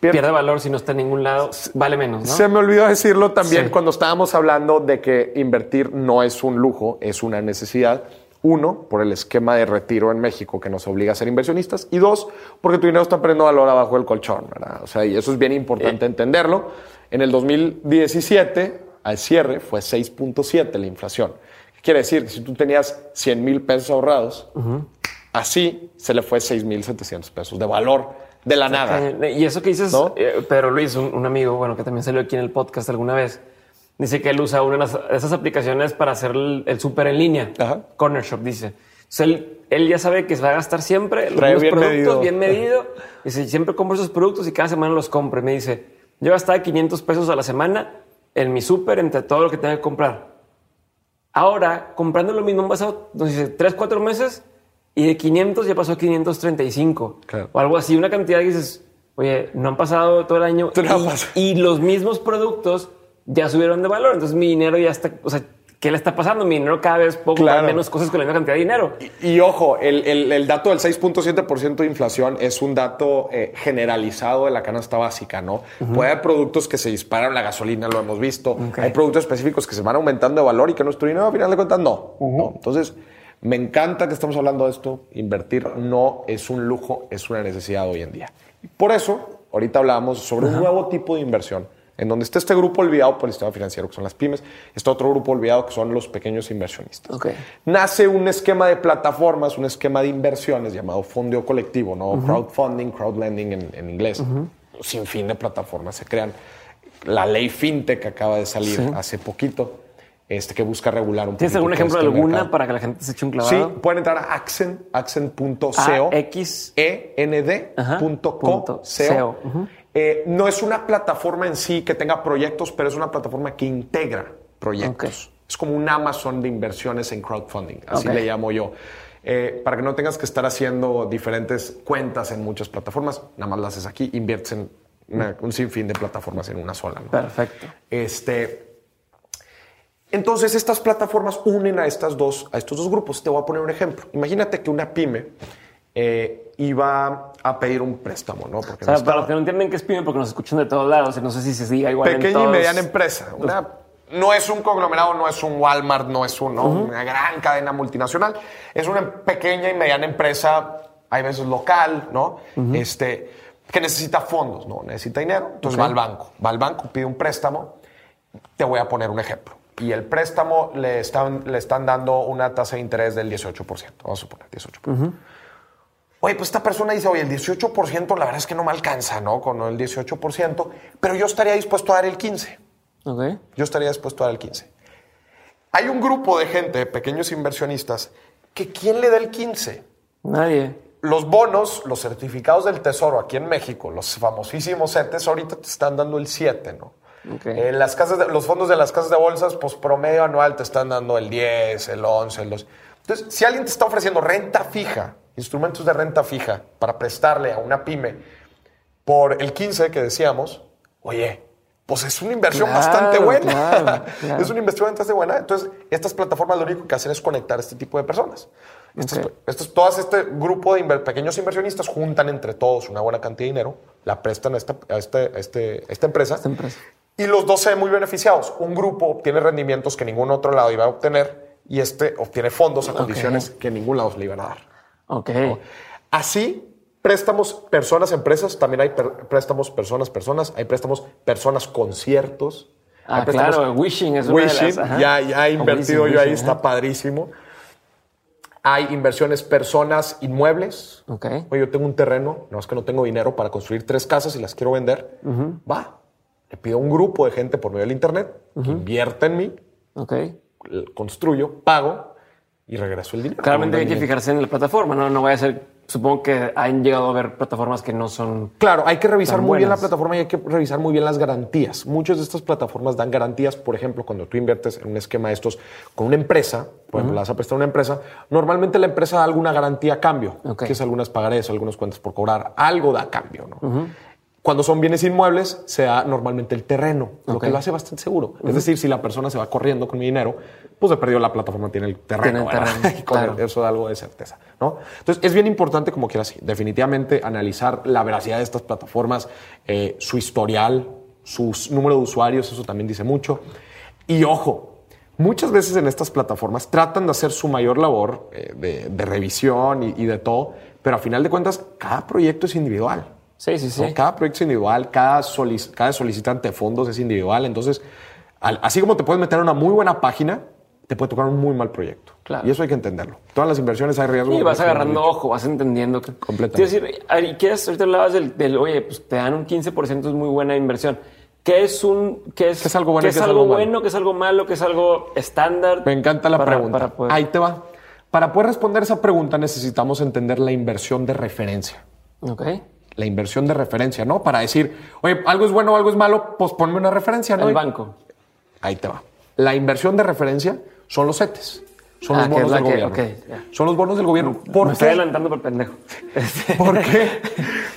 Pier- pierde valor si no está en ningún lado, vale menos, ¿no? Se me olvidó decirlo también Sí. cuando estábamos hablando de que invertir no es un lujo, es una necesidad. Uno, por el esquema de retiro en México que nos obliga a ser inversionistas. Y dos, porque tu dinero está perdiendo valor abajo del colchón, ¿verdad? O sea, y eso es bien importante Eh. entenderlo. En el 2017, al cierre, fue 6.7 la inflación. ¿Qué quiere decir? Que si tú tenías 100 mil pesos ahorrados, así se le fue 6.700 pesos de valor de la nada. Y eso que dices, ¿No? eh, Pedro Luis, un, un amigo, bueno, que también salió aquí en el podcast alguna vez, dice que él usa una de esas aplicaciones para hacer el, el súper en línea. Ajá. Corner Shop, dice. Entonces, él, él ya sabe que se va a gastar siempre los Trae bien productos, medido. bien medido. Dice, siempre compro esos productos y cada semana los compro. Y me dice, yo gastaba 500 pesos a la semana en mi súper entre todo lo que tengo que comprar. Ahora, comprando lo mismo han pasado, nos dice, 3, 4 meses y de 500 ya pasó a 535. Claro. O algo así, una cantidad que dices, oye, no han pasado todo el año y, y los mismos productos ya subieron de valor. Entonces mi dinero ya está, o sea, ¿qué le está pasando? Mi dinero cada vez comprar Claro. menos cosas con la misma cantidad de dinero. Y, y ojo, el, el- el dato del 6.7% de inflación es un dato eh, generalizado de la canasta básica, ¿no? Puede haber productos que se disparan, la gasolina lo hemos visto. Hay productos específicos que se van aumentando de valor y que nuestro dinero, a final de cuentas, no. ¿no? Entonces, me encanta que estamos hablando de esto. Invertir no es un lujo, es una necesidad hoy en día. Por eso, ahorita hablábamos sobre un nuevo tipo de inversión en donde está este grupo olvidado por el sistema financiero, que son las pymes, está otro grupo olvidado, que son los pequeños inversionistas Ok. nace un esquema de plataformas, un esquema de inversiones llamado fondeo colectivo, ¿no? Crowdfunding, crowdlending en, en inglés. Sin fin de plataformas se crean. La ley fintech que acaba de salir Sí. hace poquito, este, que busca regular un ¿Tienes algún ejemplo de este alguna mercado. para que la gente se eche un Sí, clavado? pueden entrar a Accent, accent.co, end.co. Eh, no es una plataforma en sí que tenga proyectos, pero es una plataforma que integra proyectos. Es como un Amazon de inversiones en crowdfunding, así le llamo yo. Eh, para que no tengas que estar haciendo diferentes cuentas en muchas plataformas, nada más las haces aquí, inviertes en una- un sinfín de plataformas en una sola. ¿no? Perfecto. Este, entonces estas plataformas unen a, estas dos, a estos dos grupos. Te voy a poner un ejemplo. Imagínate que una pyme eh, iba a pedir un préstamo, ¿no? Porque O sea, no para estaba- los que no entienden qué es pyme, porque nos escuchan de todos lados, y no sé si se diga igual en pequeña y todos- mediana empresa. Una- no es un conglomerado, no es un Walmart, no es un- ¿no? una gran cadena multinacional. Es una pequeña y mediana empresa, hay veces local, ¿no? este, que necesita fondos, ¿no? Necesita dinero. Entonces va al banco. Va al banco, pide un préstamo. Te voy a poner un ejemplo. Y el préstamo le están, le están dando una tasa de interés del 18%. Vamos a suponer 18%. Oye, pues esta persona dice, oye, el 18% la verdad es que no me alcanza, ¿no? Con el 18%, pero yo estaría dispuesto a dar el 15%. Ok. Yo estaría dispuesto a dar el 15%. Hay un grupo de gente, pequeños inversionistas, que ¿quién le da el 15%? Nadie. los bonos, los certificados del tesoro aquí en México, los famosísimos CETES, ahorita te están dando el 7, ¿no? Ok. En las casas de- los fondos de las casas de bolsas, pues promedio anual te están dando el 10, el 11, el 12. Entonces, si alguien te está ofreciendo renta fija, instrumentos de renta fija para prestarle a una pyme por el 15 que decíamos, oye, pues es una inversión Claro, bastante buena. claro, claro. es una inversión bastante buena. Entonces, estas plataformas lo único que hacen es conectar a este tipo de personas. Estos, Ok. estos- todas este grupo de inver- pequeños inversionistas juntan entre todos una buena cantidad de dinero, la prestan a esta, a este- a este- a esta empresa. Esta empresa. Y los dos se ven muy beneficiados. Un grupo obtiene rendimientos que ningún otro lado iba a obtener y este obtiene fondos a condiciones que ningún lado le iban a dar. Ok. Así, préstamos personas, empresas, también hay préstamos personas, personas, hay préstamos personas, conciertos. Ah, claro, Wishing es una de Wishing, las, ajá. ya, ya he invertido Wishing, yo ahí, Wishing, está ajá. padrísimo. Hay inversiones personas, inmuebles. Ok. Oye, yo tengo un terreno, no es que no tengo dinero para construir tres casas y las quiero vender. Va. Le pido a un grupo de gente por medio del internet que invierta en mí, Ok. Construyo, pago y regreso el dinero. Claramente hay que fijarse en la plataforma, ¿no? No vaya a ser. Supongo que han llegado a ver plataformas que no son. Claro, hay que revisar muy bien la plataforma y hay que revisar muy bien las garantías. Muchas de estas plataformas dan garantías, por ejemplo, cuando tú inviertes en un esquema de estos con una empresa, por ejemplo, le vas a prestar a una empresa, normalmente la empresa da alguna garantía a cambio, Ok. que es algunas pagarés, algunas cuentas por cobrar, algo da a cambio, ¿no? Cuando son bienes inmuebles, se da normalmente el terreno, lo que lo hace bastante seguro. Es decir, si la persona se va corriendo con mi dinero, pues se perdió la plataforma, tiene el terreno. Tiene el terreno, Y con claro. eso da algo de certeza, ¿no? Entonces, es bien importante, como quieras, definitivamente analizar la veracidad de estas plataformas, eh, su historial, su número de usuarios, eso también dice mucho. Y ojo, muchas veces en estas plataformas tratan de hacer su mayor labor eh, de, de revisión y, y de todo, pero a final de cuentas, cada proyecto es individual. Sí, sí, sí. ¿no? Cada proyecto es individual, cada, solic- cada solicitante de fondos es individual. Entonces, al- así como te puedes meter en una muy buena página, te puede tocar un muy mal proyecto. Claro. Y eso hay que entenderlo. Todas las inversiones hay riesgo. Y vas agarrando ojo, vas entendiendo. Que, Completamente. Quiero decir, Ari, ¿qué es? Ahorita hablabas del, del, oye, pues te dan un 15%, es muy buena inversión. ¿Qué es un, qué es, ¿Qué es algo bueno qué es es algo algo bueno, qué es algo malo, qué es algo estándar? Me encanta la Para- pregunta. para poder- Ahí te va. Para poder responder esa pregunta necesitamos entender la inversión de referencia. Ok. La inversión de referencia, ¿no? Para decir, oye, algo es bueno o algo es malo, pues ponme una referencia, ¿no? El banco. Ahí te va. La inversión de referencia son los CETES. Son Ah, los que bonos del que- gobierno. Son los bonos del gobierno. ¿Por Me estoy adelantando por pendejo. ¿Por qué?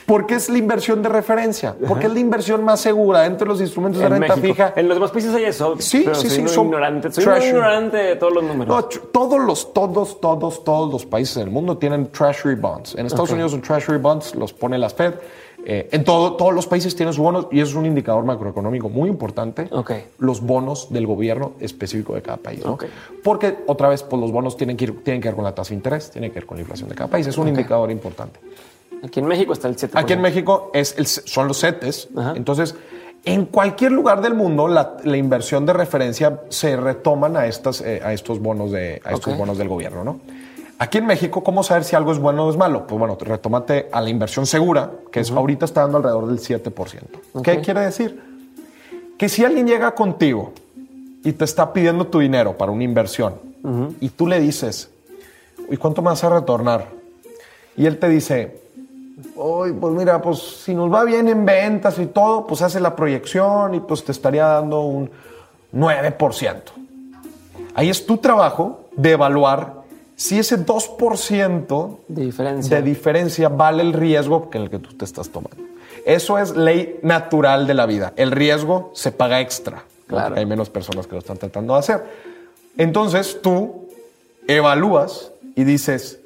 Porque es la inversión de referencia. Porque es la inversión más segura dentro de los instrumentos de en renta México. fija. En los demás países hay eso. Sí, pero sí, soy sí, son ignorante. Soy muy treasury. ignorante de todos los números. No, todos los, todos, todos, todos los países del mundo tienen treasury bonds. En Estados. Unidos un treasury bonds los pone la Fed. Eh, en todo, todos los países tienen sus bonos y eso es un indicador macroeconómico muy importante. Los bonos del gobierno específico de cada país. ¿no? Porque otra vez, pues los bonos tienen que, ir- tienen que ver con la tasa de interés, tienen que ver con la inflación de cada país. Es un indicador importante. Aquí en México está el 7%. Aquí en México es el- son los CETES. Ajá. Entonces, en cualquier lugar del mundo, la, la inversión de referencia se retoman a, estas, eh, a estos, bonos, de, a estos bonos del gobierno. ¿no? Aquí en México, ¿cómo saber si algo es bueno o es malo? Pues bueno, retómate a la inversión segura, que es, ahorita está dando alrededor del 7%. ¿Qué quiere decir? Que si alguien llega contigo y te está pidiendo tu dinero para una inversión y tú le dices, ¿y cuánto me vas a retornar? Y él te dice, Oye, pues mira, pues si nos va bien en ventas y todo, pues hace la proyección y pues te estaría dando un 9%. Ahí es tu trabajo de evaluar si ese 2% De diferencia. de diferencia vale el riesgo que el que tú te estás tomando. Eso es ley natural de la vida. El riesgo se paga extra. Claro. Hay menos personas que lo están tratando de hacer. Entonces tú evalúas y dices,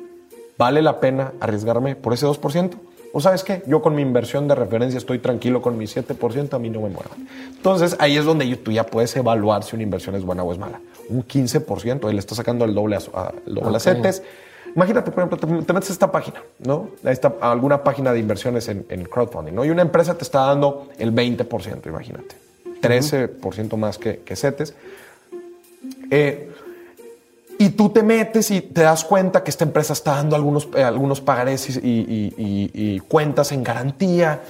¿vale la pena arriesgarme por ese 2%? ¿O sabes qué? Yo con mi inversión de referencia estoy tranquilo con mi 7%, a mí no me muevan. Entonces ahí es donde tú ya puedes evaluar si una inversión es buena o es mala. Un 15%, él está sacando el doble a, a- el doble a Ok. CETES. Imagínate, por ejemplo, te, te metes a esta página, ¿no? A esta- a alguna página de inversiones en, en crowdfunding, ¿no? Y una empresa te está dando el 20%, imagínate. 13% más que, que CETES. Eh, y tú te metes y te das cuenta que esta empresa está dando algunos, eh, algunos pagarés y, y- y- y cuentas en garantía.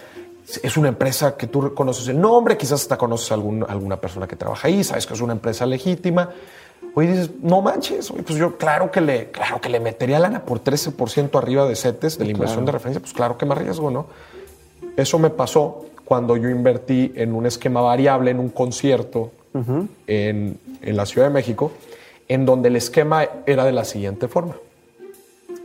Es una empresa que tú conoces el nombre, quizás hasta conoces a algún- alguna persona que trabaja ahí, sabes que es una empresa legítima. Oye, dices, no manches, oye, pues yo claro que le, claro que le metería lana por 13% arriba de CETES de la inversión de referencia, pues claro que me arriesgo, ¿no? Eso me pasó cuando yo invertí en un esquema variable, en un concierto en, en la Ciudad de México, en donde el esquema era de la siguiente forma.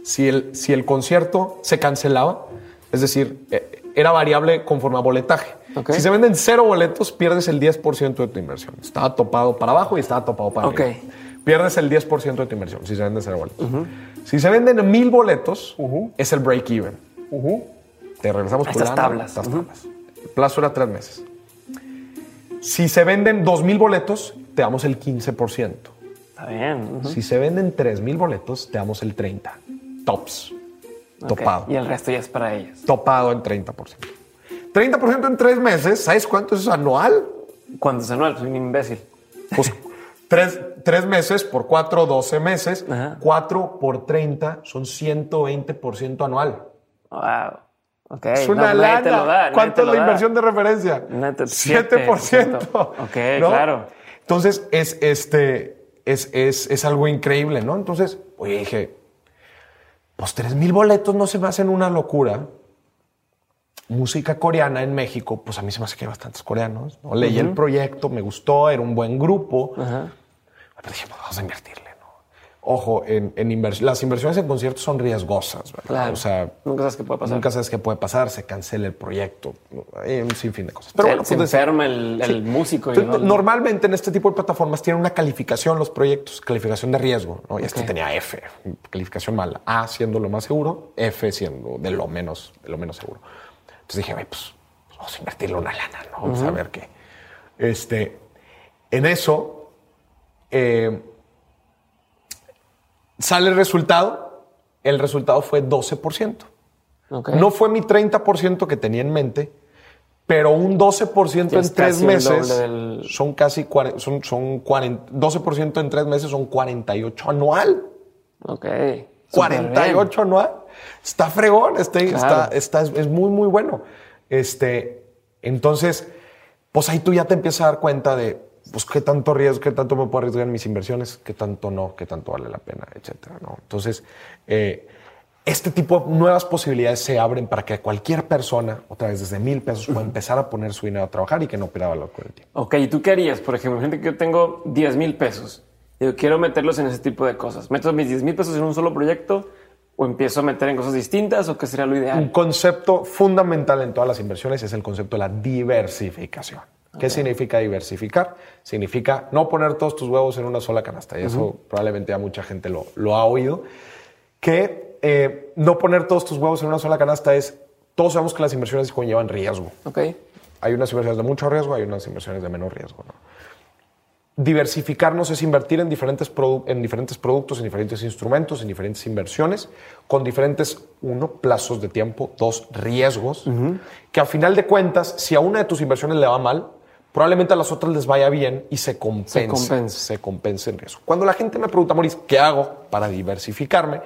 Si el, si el concierto se cancelaba, es decir, eh, era variable conforme a boletaje. Si se venden cero boletos, pierdes el 10% de tu inversión. Estaba topado para abajo y estaba topado para Ok. arriba. Pierdes el 10% de tu inversión si se venden cero boletos. Si se venden mil boletos, es el break even. Te regresamos A estas lana, tablas. estas tablas. El plazo era tres meses. Si se venden dos mil boletos, te damos el 15%. Está bien. Si se venden 3 mil boletos, te damos el 30. Tops. Ok. Topado. Y el resto ya es para ellos. Topado en 30%. 30% en tres meses, ¿sabes cuánto es anual? ¿Cuánto es anual? Soy un imbécil. Pues tres, tres meses por 4, 12 meses. Ajá. 4 por 30 son 120% anual. Wow. Ok. Es una no, lana. lo da, ¿Cuánto es la da. inversión de referencia? Nadie te- 7%. 7%. Ok, claro. Entonces, es, este, es, es, es algo increíble, ¿no? Entonces, oye, dije, pues 3 mil boletos no se me hacen una locura. Música coreana en México, pues a mí se me hace que hay bastantes coreanos. ¿no? Leí el proyecto, me gustó, era un buen grupo. Ajá. Pero dije, pues vamos a invertirle. Ojo, en, en invers- las inversiones en conciertos son riesgosas, ¿verdad? Claro. O sea, Nunca sabes qué puede pasar. nunca sabes qué puede pasar, se cancela el proyecto, hay un sinfín de cosas. Pero se, bueno, se pues, enferma el, el músico. y no- Normalmente en este tipo de plataformas tienen una calificación los proyectos, calificación de riesgo, ¿no? Y este Ok. tenía F, calificación mala. A siendo lo más seguro, F siendo de lo menos, de lo menos seguro. Entonces dije, "Ay, pues, pues vamos a invertirle una lana, ¿no? Vamos a ver qué. Este, en eso eh, sale el resultado. El resultado fue 12%. Ok. No fue mi 30% que tenía en mente, pero un 12% Ya en es tres meses del- son casi son, son 40, 12% en tres meses son 48 anual. Ok. 48 anual. Está fregón, está, Claro. está, está- es, es muy, muy bueno. Este, entonces, pues ahí tú ya te empiezas a dar cuenta de pues qué tanto riesgo, qué tanto me puedo arriesgar en mis inversiones, qué tanto no, qué tanto vale la pena, etcétera. ¿no? Entonces, eh, este tipo de nuevas posibilidades se abren para que cualquier persona, otra vez desde mil pesos, pueda empezar a poner su dinero a trabajar y que no pierda valor con el tiempo. Ok, ¿y tú qué harías? Por ejemplo, gente que yo tengo 10 mil pesos. Digo, quiero meterlos en ese tipo de cosas. ¿Meto mis 10 mil pesos en un solo proyecto o empiezo a meter en cosas distintas o qué sería lo Un ideal? concepto fundamental en todas las inversiones es el concepto de la diversificación. ¿Qué significa diversificar? Significa no poner todos tus huevos en una sola canasta. Y eso probablemente ya mucha gente lo, lo ha oído. Que eh, no poner todos tus huevos en una sola canasta es, todos sabemos que las inversiones conllevan riesgo. Hay unas inversiones de mucho riesgo, hay unas inversiones de menor riesgo. ¿no? Diversificarnos es invertir en diferentes, en diferentes productos, en diferentes instrumentos, en diferentes inversiones, con diferentes, uno, plazos de tiempo, dos, riesgos, que a final de cuentas, si a una de tus inversiones le va mal, probablemente a las otras les vaya bien y se compense, compense. se compense en riesgo. Cuando la gente me pregunta, Maurice, ¿qué hago para diversificarme?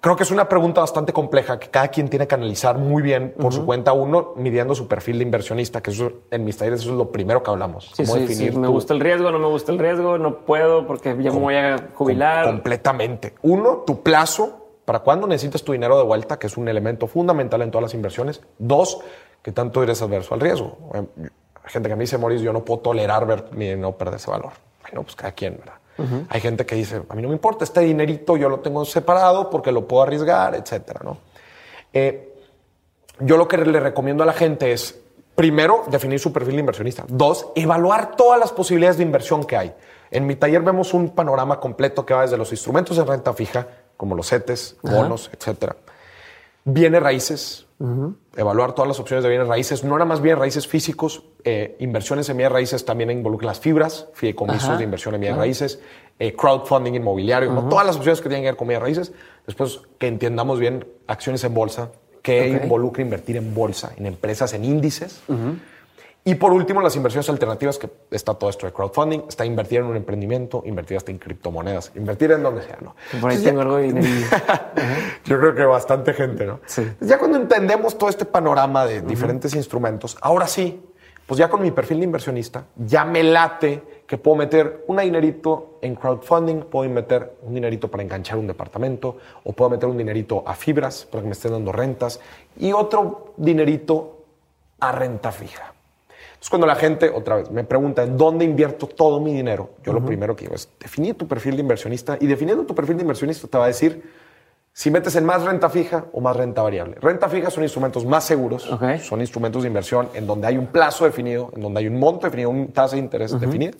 Creo que es una pregunta bastante compleja que cada quien tiene que analizar muy bien por su cuenta, uno midiendo su perfil de inversionista, que eso en mis talleres eso es lo primero que hablamos. Sí, sí, definir sí, me tu- gusta el riesgo, no me gusta el riesgo, no puedo porque ya me voy a jubilar. completamente. Uno, tu plazo para cuándo necesitas tu dinero de vuelta, que es un elemento fundamental en todas las inversiones. Dos, que tanto eres adverso al riesgo. Hay gente que me dice, Maurice, yo no puedo tolerar ver mi dinero perder ese valor. Bueno, pues cada quien, ¿verdad? Hay gente que dice, a mí no me importa, este dinerito yo lo tengo separado porque lo puedo arriesgar, etcétera, ¿no? Eh, yo lo que le recomiendo a la gente es, primero, definir su perfil de inversionista. Dos, evaluar todas las posibilidades de inversión que hay. En mi taller vemos un panorama completo que va desde los instrumentos de renta fija, como los CETES, bonos, etcétera. Bienes raíces, evaluar todas las opciones de bienes raíces, no nada más bienes raíces físicos, eh, inversiones en bienes raíces también involucran las fibras, fideicomisos Ajá, de inversión en bienes raíces, eh, crowdfunding inmobiliario, ¿no? todas las opciones que tienen que ver con bienes raíces. Después que entendamos bien acciones en bolsa, que Ok. involucra invertir en bolsa, en empresas, en índices. Y por último, las inversiones alternativas, que está todo esto de crowdfunding, está invertir en un emprendimiento, invertir hasta en criptomonedas, invertir en donde sea, ¿no? Por ahí Entonces, tengo ya- algo de dinero. yo creo que bastante gente, ¿no? Sí. Ya cuando entendemos todo este panorama de diferentes instrumentos, ahora sí, pues ya con mi perfil de inversionista, ya me late que puedo meter un dinerito en crowdfunding, puedo meter un dinerito para enganchar un departamento, o puedo meter un dinerito a fibras para que me estén dando rentas, y otro dinerito a renta fija. Entonces, cuando la gente, otra vez, me pregunta en dónde invierto todo mi dinero, yo lo primero que digo es definir tu perfil de inversionista y definiendo tu perfil de inversionista te va a decir si metes en más renta fija o más renta variable. Renta fija son instrumentos más seguros, son instrumentos de inversión en donde hay un plazo definido, en donde hay un monto definido, una tasa de interés definida.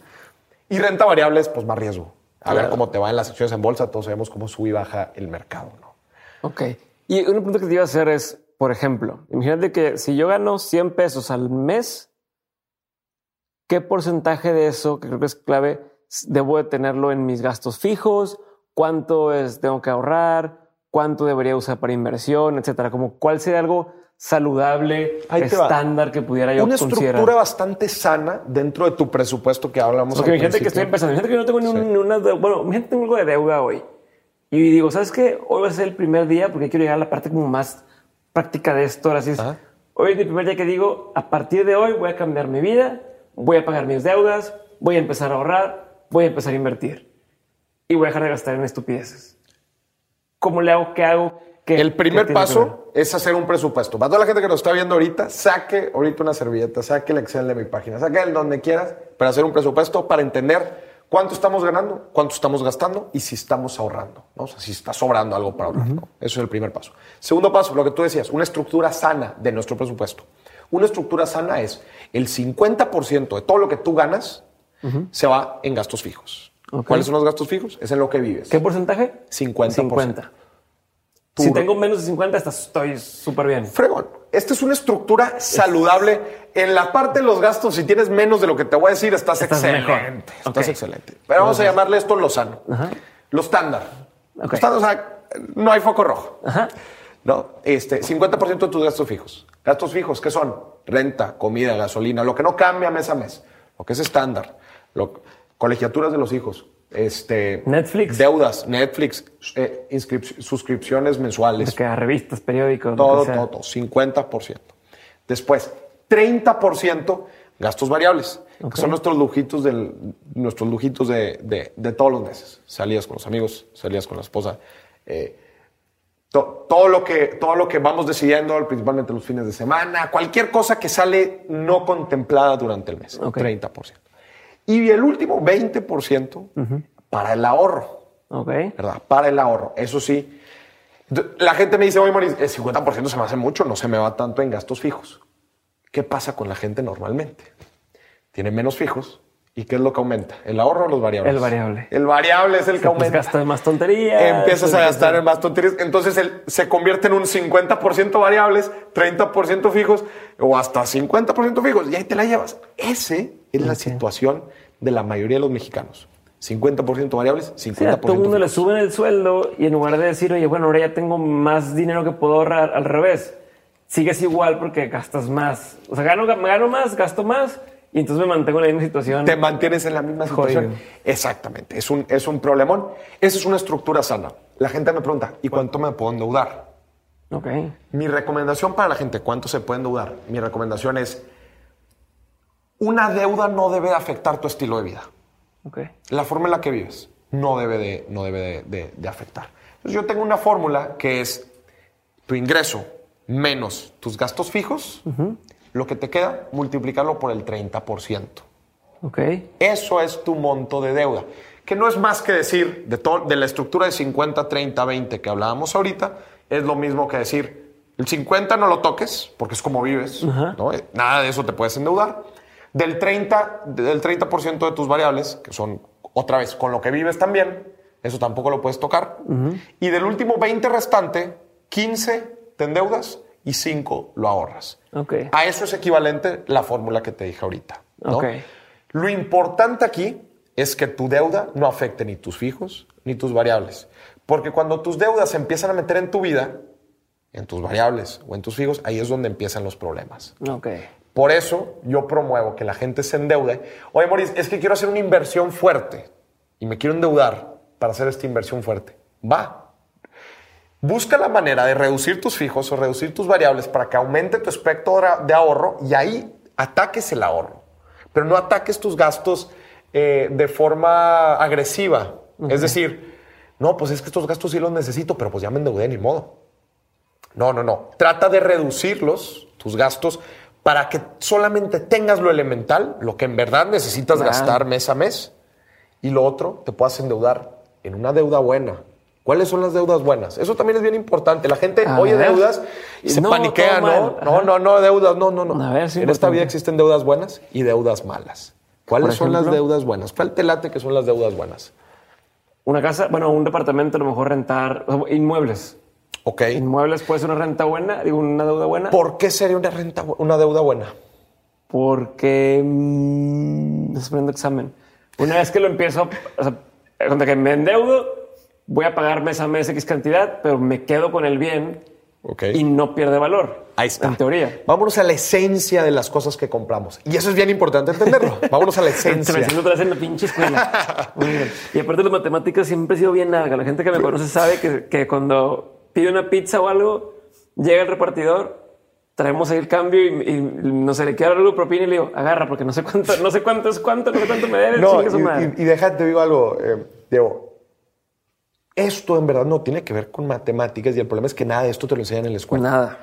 Y renta variable es pues más riesgo. A ver cómo te va en las acciones en bolsa, todos sabemos cómo sube y baja el mercado. ¿no? Ok. Y una pregunta que te iba a hacer es, por ejemplo, imagínate que si yo gano 100 pesos al mes, ¿qué porcentaje de eso, que creo que es clave, debo de tenerlo en mis gastos fijos? ¿Cuánto es, tengo que ahorrar? ¿Cuánto debería usar para inversión? Etcétera. Como cuál sería algo saludable, te va. estándar que pudiera yo Una considerar. estructura bastante sana dentro de tu presupuesto que hablamos Porque al imagínate que estoy empezando, imagínate que no tengo ni, ni una deuda, bueno, imagínate que tengo algo de deuda hoy. Y digo, ¿sabes qué? Hoy va a ser el primer día porque quiero llegar a la parte como más práctica de esto. Ahora sí es, hoy es el primer día que digo, a partir de hoy voy a cambiar mi vida, voy a pagar mis deudas, voy a empezar a ahorrar, voy a empezar a invertir. Y voy a dejar de gastar en estupideces. ¿Cómo le hago? ¿Qué hago? ¿Qué- El primer paso es hacer un presupuesto. Para toda la gente que nos está viendo ahorita, saque ahorita una servilleta, saque el Excel de mi página, saque el donde quieras para hacer un presupuesto para entender cuánto estamos ganando, cuánto estamos gastando y si estamos ahorrando. ¿no? O sea, si está sobrando algo para ahorrar. ¿no? Eso es el primer paso. Segundo paso, lo que tú decías, una estructura sana de nuestro presupuesto. Una estructura sana es el 50% de todo lo que tú ganas se va en gastos fijos. ¿Cuáles son los gastos fijos? Es en lo que vives. ¿Qué porcentaje? 50%. 50. Tú- Si tengo menos de 50, hasta estoy súper bien. Fregón. Esta es una estructura saludable. En la parte de los gastos, si tienes menos de lo que te voy a decir, estás, Estás excelente. mejor. Estás excelente. Pero vamos a llamarle esto lo sano. Lo estándar. Ok. Lo estándar, o sea, no hay foco rojo. Ajá. ¿No? Este, 50% de tus gastos fijos. Gastos fijos, ¿qué son? Renta, comida, gasolina, lo que no cambia mes a mes. Lo que es estándar. Lo- colegiaturas de los hijos. Este, Netflix. Deudas, Netflix, eh, suscripciones mensuales. Que a revistas, periódicos, Todo, todo, todo, 50%. Después, 30% gastos variables, que son nuestros lujitos, del, nuestros lujitos de, de- de todos los meses. Salías con los amigos, salías con la esposa. eh, to- todo, lo que, todo lo que vamos decidiendo, principalmente los fines de semana, cualquier cosa que sale no contemplada durante el mes, Ok. 30%. Y el último 20% para el ahorro. ¿verdad? Para el ahorro. Eso sí. La gente me dice, oye, Maurice, el 50% se me hace mucho, no se me va tanto en gastos fijos. ¿Qué pasa con la gente normalmente? Tiene menos fijos. ¿Y qué es lo que aumenta? ¿El ahorro o los variables? El variable. El variable es el que Pues aumenta. gastas más tonterías. Empiezas a gastar en más tonterías. Entonces el- se convierte en un 50% variables, 30% fijos o hasta 50% fijos. Y ahí te la llevas. Ese es la situación de la mayoría de los mexicanos. 50% variables, 50% Sí, a todo el mundo le suben el sueldo y en lugar de decir, oye, bueno, ahora ya tengo más dinero que puedo ahorrar, al revés. Sigues igual porque gastas más. O sea, gano, gano más, gasto más y entonces me mantengo en la misma situación. te mantienes en la misma situación. Jodido. Exactamente, es un, es un problemón. Esa es una estructura sana. La gente me pregunta, ¿y cuánto me puedo endeudar? Ok. Mi recomendación para la gente, ¿cuánto se puede endeudar? Mi recomendación es, una deuda no debe de afectar tu estilo de vida. Ok. La forma en la que vives no debe de, no debe de, de- de afectar. Entonces yo tengo una fórmula que es tu ingreso menos tus gastos fijos, lo que te queda, multiplicarlo por el 30%. Ok. Eso es tu monto de deuda. Que no es más que decir, de, to- de la estructura de 50, 30, 20 que hablábamos ahorita, es lo mismo que decir, el 50 no lo toques, porque es como vives, ¿no? Eh, nada de eso te puedes endeudar. Del 30, del 30% de tus variables, que son otra vez con lo que vives también, eso tampoco lo puedes tocar. Y del último 20 restante, 15 te endeudas y 5 lo ahorras. Ok. A eso es equivalente la fórmula que te dije ahorita. ¿no? Ok. Lo importante aquí es que tu deuda no afecte ni tus fijos ni tus variables. Porque cuando tus deudas se empiezan a meter en tu vida, en tus variables o en tus fijos, ahí es donde empiezan los problemas. Ok. Por eso yo promuevo que la gente se endeude. Oye, Maurice, es que quiero hacer una inversión fuerte y me quiero endeudar para hacer esta inversión fuerte. Va. Busca la manera de reducir tus fijos o reducir tus variables para que aumente tu espectro de ahorro y ahí ataques el ahorro. Pero no ataques tus gastos eh, de forma agresiva. Es decir, no, pues es que estos gastos sí los necesito, pero pues ya me endeudé ni modo. No, no, no. Trata de reducirlos, tus gastos, para que solamente tengas lo elemental, lo que en verdad necesitas gastar mes a mes, y lo otro te puedas endeudar en una deuda buena. ¿Cuáles son las deudas buenas? Eso también es bien importante. La gente A oye ver. deudas y se No, paniquea, ¿no? No, no, no, deudas, no, no, no. A ver, sí, en esta vida existen deudas buenas y deudas malas. ¿Cuáles son las deudas buenas? ¿Cuál te late que son las deudas buenas? Una casa, bueno, un departamento, a lo mejor rentar o sea, inmuebles. Ok. Inmuebles puede ser una renta buena, digo, una deuda buena. ¿Por qué sería una renta, una deuda buena? Porque. mm, estoy poniendo examen. Una vez que lo empiezo, o sea, cuando que me endeudo, voy a pagar mes a mes X cantidad, pero me quedo con el bien Ok. y no pierde valor. Ahí está. En teoría. Vámonos a la esencia de las cosas que compramos. Y eso es bien importante entenderlo. Vámonos a la esencia. siento otra vez en la pinche escuela. Muy bien. Y aparte las matemáticas siempre he sido bien larga. La gente que me conoce sabe que, que cuando pide una pizza o algo, llega el repartidor, traemos ahí el cambio y, y no sé, le quiero algo propina y le digo, agarra, porque no sé cuánto, no sé cuánto es cuánto, no sé cuánto me debes, No, y, y, y déjate, digo algo, eh, Diego. Esto en verdad no tiene que ver con matemáticas y el problema es que nada de esto te lo enseñan en la escuela. Nada,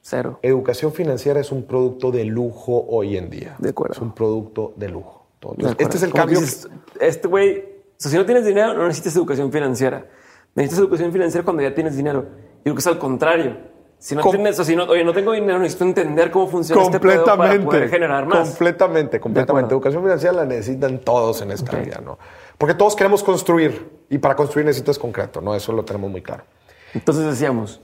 cero. Educación financiera es un producto de lujo hoy en día. De acuerdo. Es un producto de lujo. Entonces, De este es el cambio. dices, este güey, o sea, si no tienes dinero, no necesitas educación financiera. Necesitas educación financiera cuando ya tienes dinero. Yo creo que es al contrario. Si no Com- tienes, o si no, oye, no tengo dinero, necesito entender cómo funciona este pedo para completamente. poder generar más. Completamente, completamente. Educación financiera la necesitan todos en esta vida, ¿no? Porque todos queremos construir y para construir necesitas concreto, ¿no? Eso lo tenemos muy claro. Entonces decíamos,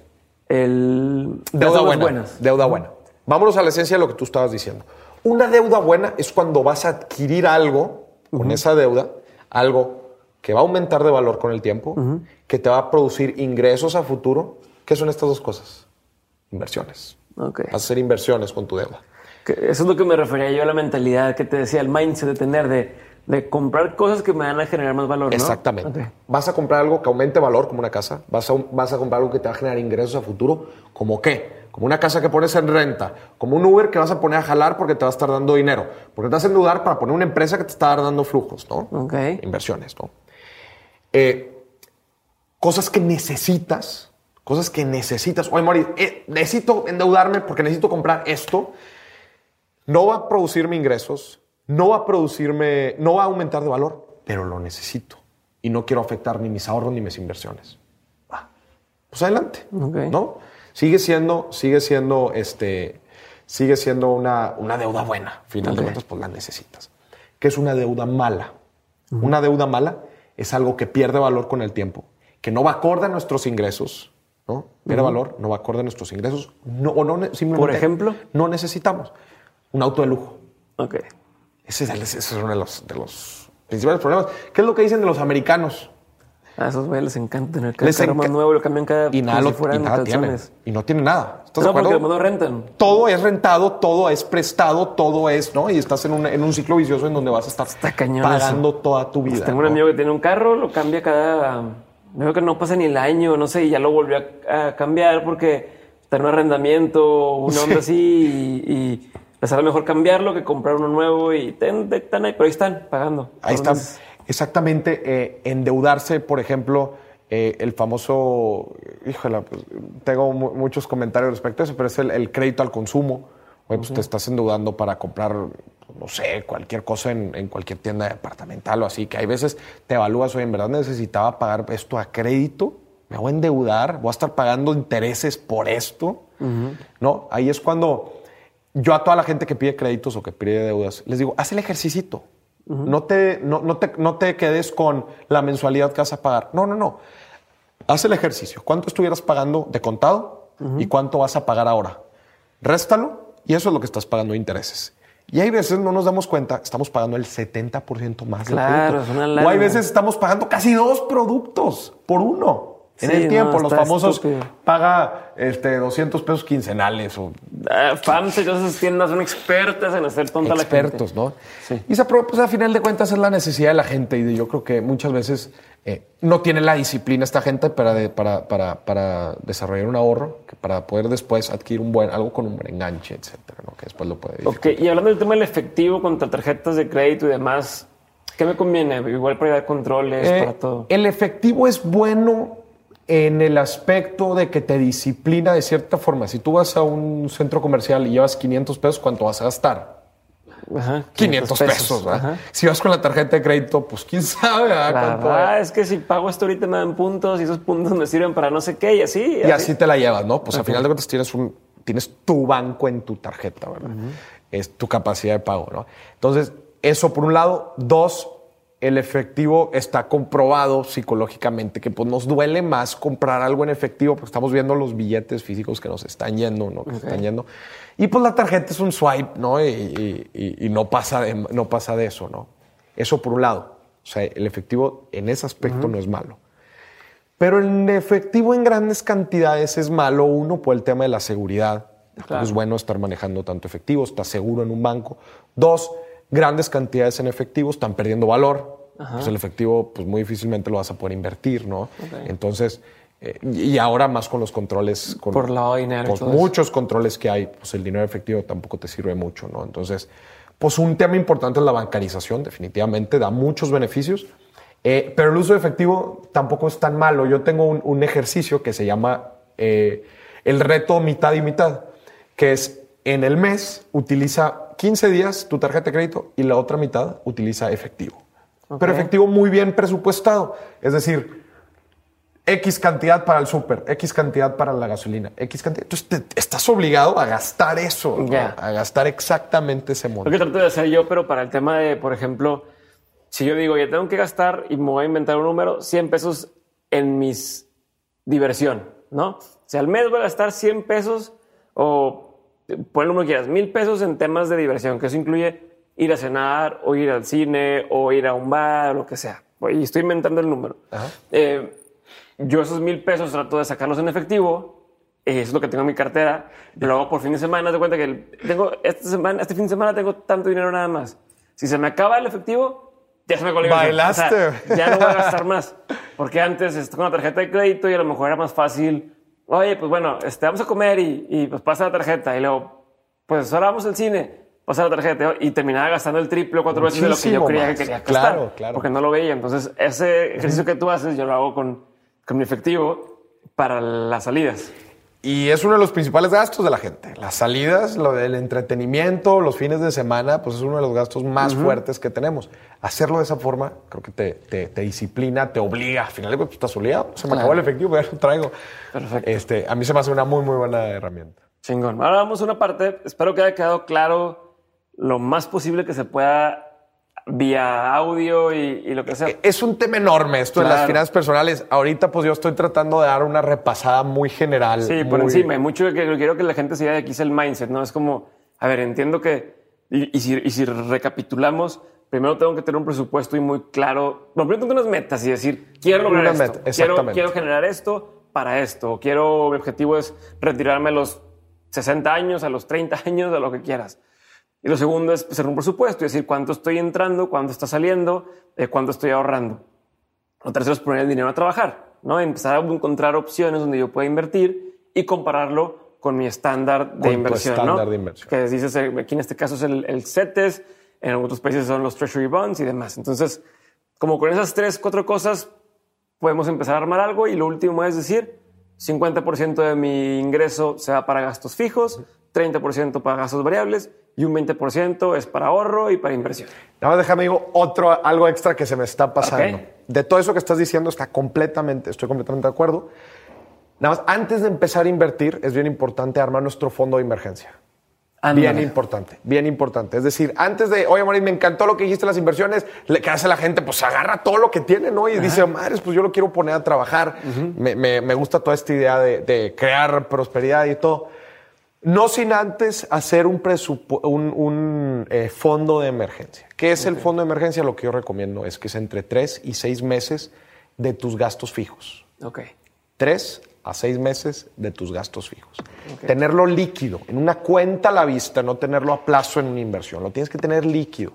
el Deuda buena. buenas. Deuda buena. Vámonos a la esencia de lo que tú estabas diciendo. Una deuda buena es cuando vas a adquirir algo con esa deuda, algo que va a aumentar de valor con el tiempo, que te va a producir ingresos a futuro. ¿Qué son estas dos cosas? Inversiones. Ok. Vas a hacer inversiones con tu deuda. Eso es lo que me refería yo a la mentalidad que te decía, el mindset de tener, de, de comprar cosas que me van a generar más valor, ¿no? Exactamente. Vas a comprar algo que aumente valor, como una casa. Vas a, vas a comprar algo que te va a generar ingresos a futuro, como qué? Como una casa que pones en renta, como un Uber que vas a poner a jalar porque te va a estar dando dinero, porque te vas a endeudar para poner una empresa que te está dando flujos, ¿no? Ok. Inversiones, ¿no? Eh, cosas que necesitas, cosas que necesitas. Oye, Mori, eh, necesito endeudarme porque necesito comprar esto. No va a producirme ingresos, no va a producirme, no va a aumentar de valor, pero lo necesito. Y no quiero afectar ni mis ahorros ni mis inversiones. Va. Pues adelante. ¿no? Sigue siendo, sigue siendo, este, sigue siendo una, una deuda buena. Final de Ok. cuentas, pues la necesitas. ¿Qué es una deuda mala? Una deuda mala es algo que pierde valor con el tiempo, que no va acorde a nuestros ingresos, ¿no? Pierde valor, no va acorde a nuestros ingresos, no, o no, simplemente Por ejemplo. no necesitamos un auto de lujo. Ok. Ese ese es uno de los, de los principales problemas. ¿Qué es lo que dicen de los americanos? A esos güeyes les encanta tener cada Les carro más nuevo, lo cambian cada Y nada, lo, si fueran y nada tienen. Y no tienen nada. ¿Estás No, de porque no rentan. Todo es rentado, todo es prestado, todo es, ¿no? Y estás en un, en un ciclo vicioso en donde vas a estar Está pagando eso. toda tu vida. Tengo un ¿no? amigo que tiene un carro, lo cambia cada. Creo que no pasa ni el año, no sé, y ya lo volvió a, a cambiar porque está en un arrendamiento, una onda así, y, y les sale mejor cambiarlo que comprar uno nuevo y ten- ten- están ahí, pero ahí están pagando. Ahí está. Entonces, Exactamente. eh, endeudarse, por ejemplo, eh, el famoso, híjole, pues, tengo mu- muchos comentarios respecto a eso, pero es el, el crédito al consumo. Oye, pues te estás endeudando para comprar, no sé, cualquier cosa en, en cualquier tienda departamental o así, que hay veces te evalúas, oye, en verdad necesitaba pagar esto a crédito, me voy a endeudar, voy a estar pagando intereses por esto. ¿No? Ahí es cuando yo a toda la gente que pide créditos o que pide deudas, les digo, haz el ejercicio. no, te, no, no te, no te quedes con la mensualidad que vas a pagar. No, no, no. Haz el ejercicio. ¿Cuánto estuvieras pagando de contado y cuánto vas a pagar ahora? Réstalo y eso es lo que estás pagando de intereses. Y hay veces no nos damos cuenta, estamos pagando el 70% más Claro, producto. es una O hay veces estamos pagando casi dos productos por uno. En Sí, el tiempo, no, los famosos estúpido. paga este, 200 pesos quincenales o ah, FAMS y esas tiendas son expertas en hacer tonta a la gente. expertos, ¿no? Sí. Y prueba, pues a final de cuentas es la necesidad de la gente y de- yo creo que muchas veces eh, no tiene la disciplina esta gente para, de- para, para, para desarrollar un ahorro, para poder después adquirir un buen, algo con un buen enganche, etcétera, ¿no? Que después lo puede Ok, y hablando del tema del efectivo contra tarjetas de crédito y demás, ¿Qué me conviene? Igual para dar controles, Eh, para todo. El efectivo es bueno en el aspecto de que te disciplina de cierta forma. Si tú vas a un centro comercial y llevas 500 pesos, ¿cuánto vas a gastar? Ajá, 500 pesos, ¿verdad? Ajá. Si vas con la tarjeta de crédito, pues quién sabe es. es que si pago esto ahorita me dan puntos y esos puntos me sirven para no sé qué y así. Y así te la llevas, ¿no? Pues al final de cuentas tienes, un, tienes tu banco en tu tarjeta, ¿verdad? Es tu capacidad de pago, ¿no? Entonces, eso por un lado. Dos, el efectivo está comprobado psicológicamente que pues, nos duele más comprar algo en efectivo porque estamos viendo los billetes físicos que nos están yendo, ¿no? Que se están yendo. Y pues la tarjeta es un swipe, ¿no? Y, y- y- y no, pasa de, no pasa de eso, ¿no? Eso por un lado. O sea, el efectivo en ese aspecto no es malo. Pero el efectivo en grandes cantidades es malo, uno, por el tema de la seguridad. Claro. Es bueno estar manejando tanto efectivo, estás seguro en un banco. Dos, grandes cantidades en efectivo están perdiendo valor. Pues el efectivo, pues muy difícilmente lo vas a poder invertir, ¿no? Entonces, eh, y ahora más con los controles, con, Por lavado de dinero con todo eso. muchos controles que hay, pues el dinero efectivo tampoco te sirve mucho, ¿no? Entonces, pues un tema importante es la bancarización, definitivamente da muchos beneficios, eh, pero el uso de efectivo tampoco es tan malo. Yo tengo un, un ejercicio que se llama eh, el reto mitad y mitad, que es en el mes utiliza 15 días tu tarjeta de crédito y la otra mitad utiliza efectivo. Pero efectivo muy bien presupuestado, es decir, X cantidad para el súper, X cantidad para la gasolina, X cantidad. Entonces te- estás obligado a gastar eso, a gastar exactamente ese Lo monto. que trato de hacer yo, pero para el tema de, por ejemplo, si yo digo, ya tengo que gastar y me voy a inventar un número, 100 pesos en mis diversión, ¿no? O sea, al mes voy a gastar 100 pesos o pon el número que quieras, mil pesos en temas de diversión, que eso incluye ir a cenar o ir al cine o ir a un bar o lo que sea. Y estoy inventando el número. Eh, yo esos mil pesos trato de sacarlos en efectivo. Eso es lo que tengo en mi cartera. Lo hago por fin de semana. De cuenta que tengo esta semana, este fin de semana tengo tanto dinero nada más. Si se me acaba el efectivo, ya se me la inversión. O sea, Bailaste. ya no voy a gastar más. Porque antes con la tarjeta de crédito y a lo mejor era más fácil. Oye, pues bueno, este, vamos a comer y, y, pues pasa la tarjeta. Y luego, pues ahora vamos al cine, pasa la tarjeta. Y terminaba gastando el triple o cuatro veces de lo que yo creía más. que quería gastar. Claro, claro. Porque no lo veía. Entonces, ese ejercicio que tú haces, yo lo hago con, con mi efectivo para las salidas. Y es uno de los principales gastos de la gente. Las salidas, lo del entretenimiento, los fines de semana, pues es uno de los gastos más fuertes que tenemos. Hacerlo de esa forma, creo que te, te- te disciplina, te obliga. Al final de cuentas, estás obligado. Se me Claro. acabó el efectivo, ya lo traigo. Perfecto. Este, a mí se me hace una muy, muy buena herramienta. Chingón. Ahora vamos a una parte. Espero que haya quedado claro lo más posible que se pueda vía audio y, y lo que sea. Es un tema enorme esto de las Claro. finanzas personales. Ahorita, pues yo estoy tratando de dar una repasada muy general. Sí, por muy- encima. Hay mucho que quiero que la gente se de aquí es el mindset, ¿no? Es como, a ver, entiendo que, y, y si, y si recapitulamos, primero tengo que tener un presupuesto y muy claro. No, primero tengo unas metas y decir, quiero lograr esto. meta, quiero, quiero generar esto para esto. Quiero, mi objetivo es retirarme a los 60 años, a los 30 años, a lo que quieras. Y lo segundo es hacer un presupuesto y decir cuánto estoy entrando, cuánto está saliendo, eh, cuánto estoy ahorrando. Lo tercero es poner el dinero a trabajar, ¿no? Empezar a encontrar opciones donde yo pueda invertir y compararlo con mi estándar de Con tu inversión, estándar ¿no? de inversión. Que dices, eh, aquí en este caso es el, el CETES, en otros países son los Treasury Bonds y demás. Entonces, como con esas tres, cuatro cosas, podemos empezar a armar algo y lo último es decir, 50% de mi ingreso se va para gastos fijos, 30% para gastos variables y un 20% es para ahorro y para inversión. Nada más déjame digo otro, algo extra que se me está pasando. Ok. De todo eso que estás diciendo, está completamente, estoy completamente de acuerdo. Nada más, antes de empezar a invertir, es bien importante armar nuestro fondo de emergencia. Bien Ándale. importante, bien importante. Es decir, antes de, oye, Maurice, me encantó lo que dijiste las inversiones, le- ¿qué hace la gente? Pues agarra todo lo que tiene, ¿no? Y dice, madres, pues yo lo quiero poner a trabajar. me, me- me gusta toda esta idea de, de crear prosperidad y todo. No sin antes hacer un, un, eh, fondo de emergencia. ¿Qué es el fondo de emergencia? Lo que yo recomiendo es que es entre tres y seis meses de tus gastos fijos Ok. tres a seis meses de tus gastos fijos. Tenerlo líquido, en una cuenta a la vista, no tenerlo a plazo en una inversión. Lo tienes que tener líquido.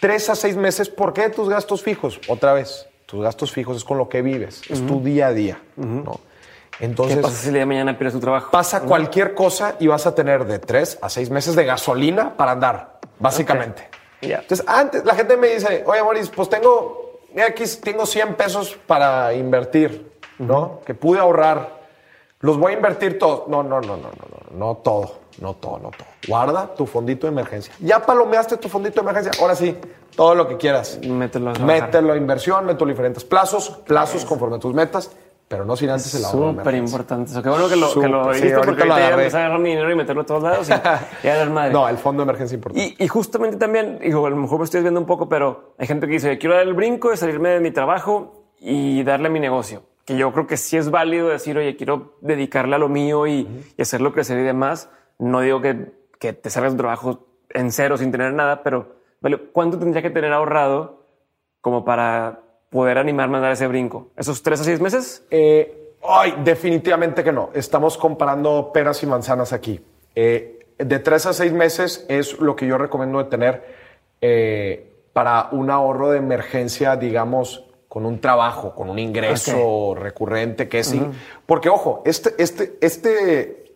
Tres a seis meses, ¿por qué tus gastos fijos? Otra vez, tus gastos fijos es con lo que vives, es tu día a día. ¿no? ¿Qué Entonces, pasa si el día de mañana pierdes tu trabajo? pasa cualquier cosa y vas a tener de tres a seis meses de gasolina para andar, básicamente. Ya. Entonces, antes la gente me dice, oye, Boris, pues tengo, aquí tengo 100 pesos para invertir, ¿no? Que pude ahorrar. Los voy a invertir todos. No, no, no, no, no, no, no todo, no todo, no todo. Guarda tu fondito de emergencia. Ya palomeaste tu fondito de emergencia. Ahora sí, todo lo que quieras. Mételo a. Mételo a inversión, mételo a diferentes plazos, plazos conforme a tus metas, pero no sin antes el ahorro Súper importante eso. Qué bueno que lo, que lo sí, ahorita porque lo ahorita ya agarré. empezar a agarrar mi dinero y meterlo a todos lados y, y a dar madre. No, el fondo de emergencia es importante. Y, y justamente también, digo, a lo mejor me estoy viendo un poco, pero hay gente que dice, quiero dar el brinco de salirme de mi trabajo y darle a mi negocio. Que yo creo que sí es válido decir, oye, quiero dedicarle a lo mío y, y hacerlo crecer y demás. No digo que, que te salgas de trabajo en cero sin tener nada, pero vale, ¿cuánto tendría que tener ahorrado como para poder animarme a dar ese brinco? ¿Esos tres a seis meses? Eh, ay, definitivamente que no. Estamos comparando peras y manzanas aquí. Eh, de tres a seis meses es lo que yo recomiendo de tener eh, para un ahorro de emergencia, digamos, con un trabajo, con un ingreso recurrente, que sí. Porque, ojo, este, este, este,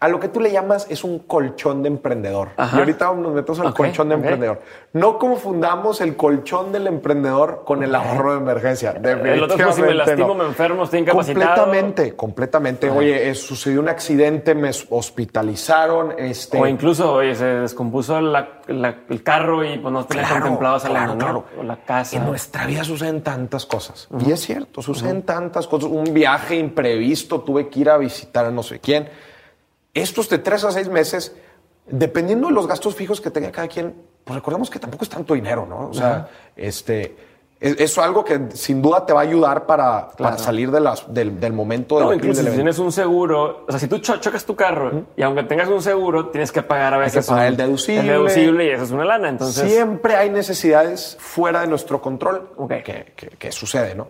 a lo que tú le llamas es un colchón de emprendedor. Ajá. Y ahorita nos metemos al Ok, colchón de emprendedor. No confundamos el colchón del emprendedor con el ahorro de emergencia. El otro es como si me Definitivamente lastimo, no. me enfermo, estoy incapacitado. Completamente, completamente. Oye, eh, sucedió un accidente, me hospitalizaron. Este, O incluso, oye, se descompuso la- la- el carro y pues no tenía Claro, contemplado saliendo, claro, ¿no? claro. O la casa. En nuestra vida suceden tantas cosas. Y es cierto, suceden tantas cosas. Un viaje imprevisto, tuve que ir a visitar a no sé quién. Estos de tres a seis meses, dependiendo de los gastos fijos que tenga cada quien, pues recordemos que tampoco es tanto dinero, ¿no? O sea, este, es, es algo que sin duda te va a ayudar para, para salir de las, del, del momento de No, incluso crisis si del tienes un seguro, o sea, si tú cho- chocas tu carro y aunque tengas un seguro, tienes que pagar a veces pagar un- el deducible. el deducible y eso es una lana. Entonces, Siempre hay necesidades fuera de nuestro control que- que sucede, ¿no?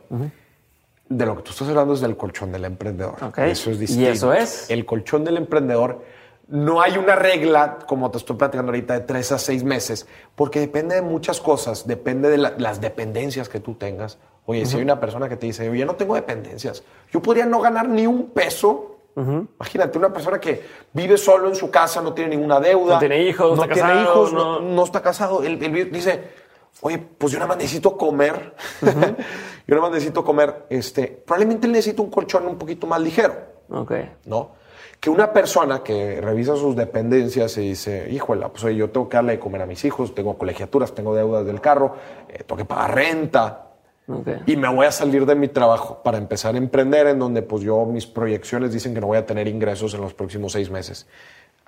De lo que tú estás hablando es del colchón del emprendedor. Ok. Eso es ¿Y distinto. eso es? El colchón del emprendedor. No hay una regla, como te estoy platicando ahorita, de tres a seis meses, porque depende de muchas cosas. Depende de la- las dependencias que tú tengas. Oye, si hay una persona que te dice, oye, no tengo dependencias, yo podría no ganar ni un peso. Imagínate, una persona que vive solo en su casa, no tiene ninguna deuda. No tiene hijos, no está tiene casado, hijos, no- no, no está casado. Él, él dice, oye, pues yo nada más necesito comer. yo nada más necesito comer. Este, probablemente él necesita un colchón un poquito más ligero, ok. ¿no? Que una persona que revisa sus dependencias y dice, híjole, pues oye, yo tengo que darle de comer a mis hijos, tengo colegiaturas, tengo deudas del carro, eh, tengo que pagar renta. ok. Y me voy a salir de mi trabajo para empezar a emprender en donde pues yo mis proyecciones dicen que no voy a tener ingresos en los próximos seis meses.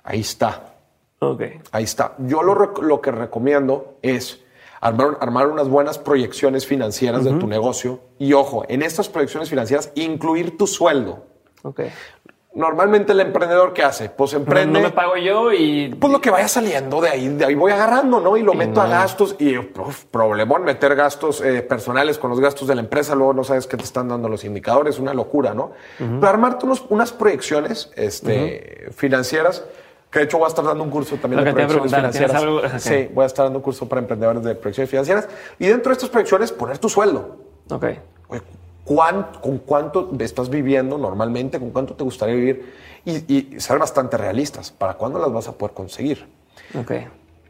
Ahí está. Ok. Ahí está. Yo lo, lo que recomiendo es armar, armar unas buenas proyecciones financieras de tu negocio y ojo, en estas proyecciones financieras incluir tu sueldo. Ok. Normalmente el emprendedor ¿qué hace? Pues emprende. no me pago yo y Pues lo que vaya saliendo de ahí, de ahí voy agarrando, ¿no? Y lo meto a gastos y uf, problemón meter gastos eh, personales con los gastos de la empresa, luego no sabes qué te están dando los indicadores, una locura, ¿no? Pero armarte unos- unas proyecciones este, financieras, que de hecho voy a estar dando un curso también Lo de proyecciones preguntar, ¿tienes financieras. algo? Sí, voy a estar dando un curso para emprendedores de proyecciones financieras y dentro de estas proyecciones poner tu sueldo. Ok. Oye, ¿cuán- ¿Con cuánto estás viviendo normalmente? ¿Con cuánto te gustaría vivir? Y, y ser bastante realistas. ¿Para cuándo las vas a poder conseguir? Ok.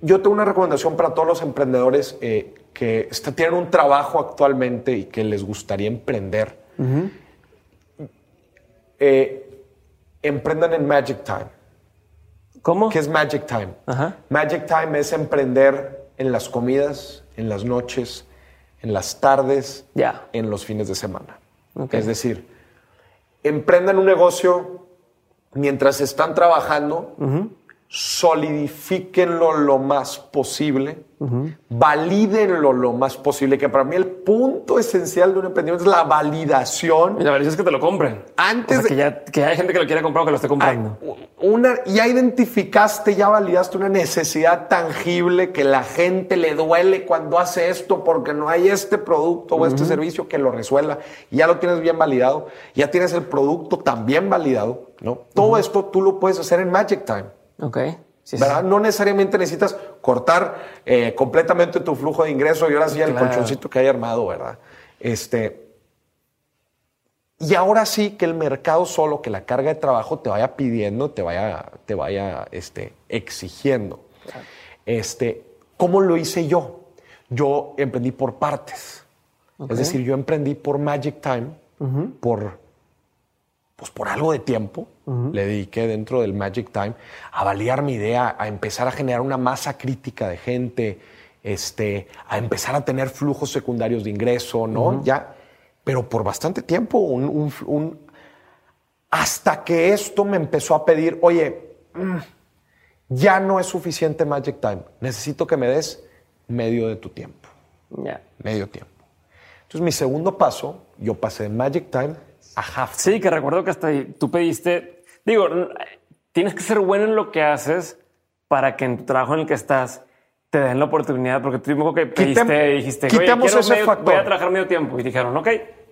Yo tengo una recomendación para todos los emprendedores eh, que está- tienen un trabajo actualmente y que les gustaría emprender. Eh, emprendan en Magic Time. ¿Cómo? ¿Qué es Magic Time? Ajá. Magic Time es emprender en las comidas, en las noches, en las tardes, en los fines de semana. Es decir, emprendan un negocio mientras están trabajando, solidifíquenlo lo más posible, valídenlo lo más posible, que para mí el punto esencial de un emprendimiento es la validación Y la verdad es que te lo compren. Antes O sea, de- que, ya, que hay gente que lo quiera comprar o que lo esté comprando. Una, ya identificaste, ya validaste una necesidad tangible que la gente le duele cuando hace esto porque no hay este producto o este servicio que lo resuelva. Ya lo tienes bien validado, ya tienes el producto también validado, ¿no? Todo esto tú lo puedes hacer en Magic Time. Ok. Sí, sí. ¿verdad? No necesariamente necesitas cortar eh, completamente tu flujo de ingreso y ahora sí el Claro. colchoncito que hay armado, ¿verdad? Este, y ahora sí que el mercado solo, que la carga de trabajo te vaya pidiendo, te vaya, te vaya este, exigiendo. Este, ¿Cómo lo hice yo? Yo emprendí por partes. Es decir, yo emprendí por Magic Time, por, pues por algo de tiempo. Le dediqué dentro del Magic Time a validar mi idea, a empezar a generar una masa crítica de gente, este, a empezar a tener flujos secundarios de ingreso, ¿no? Ya, pero por bastante tiempo, un, un- un- hasta que esto me empezó a pedir, oye, mm, ya no es suficiente Magic Time, necesito que me des medio de tu tiempo Ya. medio tiempo. Entonces, mi segundo paso, yo pasé de Magic Time a Half. Sí, que recuerdo que hasta ahí tú pediste, digo, tienes que ser bueno en lo que haces para que en tu trabajo en el que estás te den la oportunidad, porque tú mismo que pediste Quitem- y dijiste, oye, quitemos quiero ese medio- factor. voy a trabajar medio tiempo. Y dijeron, ok,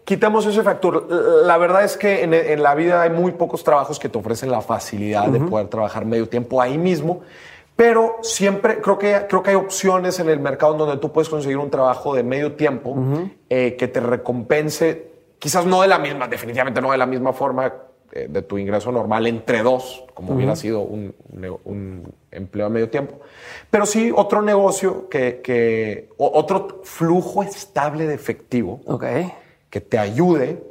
Quitemos ese factor. La verdad es que en, en la vida hay muy pocos trabajos que te ofrecen la facilidad de poder trabajar medio tiempo ahí mismo. Pero siempre creo que, creo que hay opciones en el mercado donde tú puedes conseguir un trabajo de medio tiempo eh, que te recompense, quizás no de la misma, definitivamente no de la misma forma eh, de tu ingreso normal entre dos, como hubiera sido un, un- un empleo a medio tiempo. Pero sí otro negocio que, otro flujo estable de efectivo que te ayude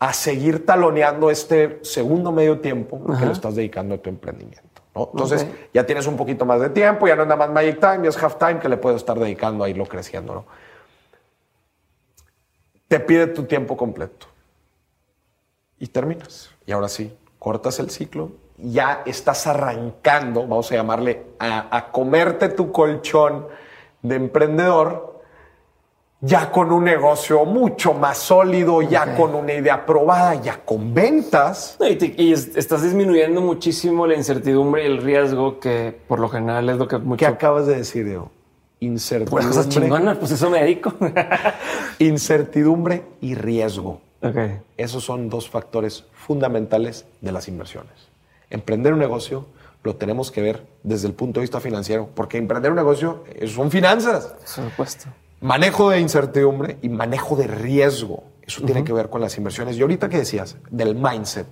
a seguir taloneando este segundo medio tiempo que le estás dedicando a tu emprendimiento. ¿no? Entonces ya tienes un poquito más de tiempo, ya no es nada más Magic Time, ya es Half Time que le puedes estar dedicando a irlo creciendo. ¿no? Te pide tu tiempo completo y terminas. Y ahora sí, cortas el ciclo, ya estás arrancando, vamos a llamarle, a, a comerte tu colchón de emprendedor ya con un negocio mucho más sólido, ya con una idea probada, ya con ventas. No, Y, te- y es- estás disminuyendo muchísimo la incertidumbre y el riesgo que por lo general es lo que mucho... ¿Qué acabas de decir, Diego? Puras cosas Incertidumbre, chingonas, pues eso me dedico. incertidumbre y riesgo. ok. Esos son dos factores fundamentales de las inversiones. Emprender un negocio lo tenemos que ver desde el punto de vista financiero, porque emprender un negocio son finanzas. Por supuesto. Manejo de incertidumbre y manejo de riesgo. Eso tiene que ver con las inversiones. Y ahorita que decías del mindset,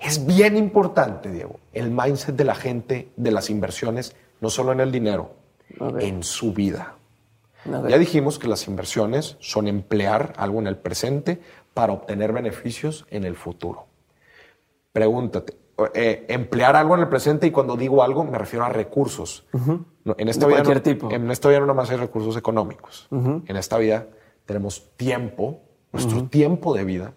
es bien importante, Diego, el mindset de la gente de las inversiones, no solo en el dinero, En su vida. Ya dijimos que las inversiones son emplear algo en el presente para obtener beneficios en el futuro. Pregúntate, eh, emplear algo en el presente y cuando digo algo me refiero a recursos. No, en esta De vida cualquier no, tipo. En esta vida no nomás hay recursos económicos. En esta vida tenemos tiempo, nuestro tiempo de vida.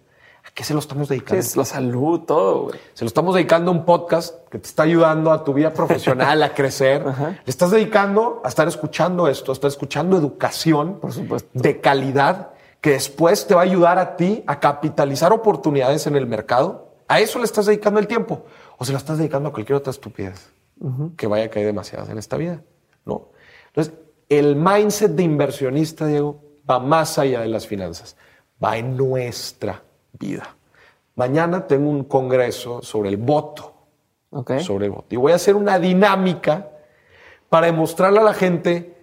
¿A qué se lo estamos Sí, dedicando? es la salud, todo, güey. Se lo estamos dedicando a un podcast que te está ayudando a tu vida profesional a crecer. Le estás dedicando a estar escuchando esto, a estar escuchando educación Por supuesto. de calidad que después te va a ayudar a ti a capitalizar oportunidades en el mercado. A eso le estás dedicando el tiempo o se lo estás dedicando a cualquier otra estupidez que vaya a caer demasiadas en esta vida. No. Entonces, el mindset de inversionista, Diego, va más allá de las finanzas, va en nuestra vida. Mañana tengo un congreso sobre el voto, sobre el voto. Y voy a hacer una dinámica para demostrarle a la gente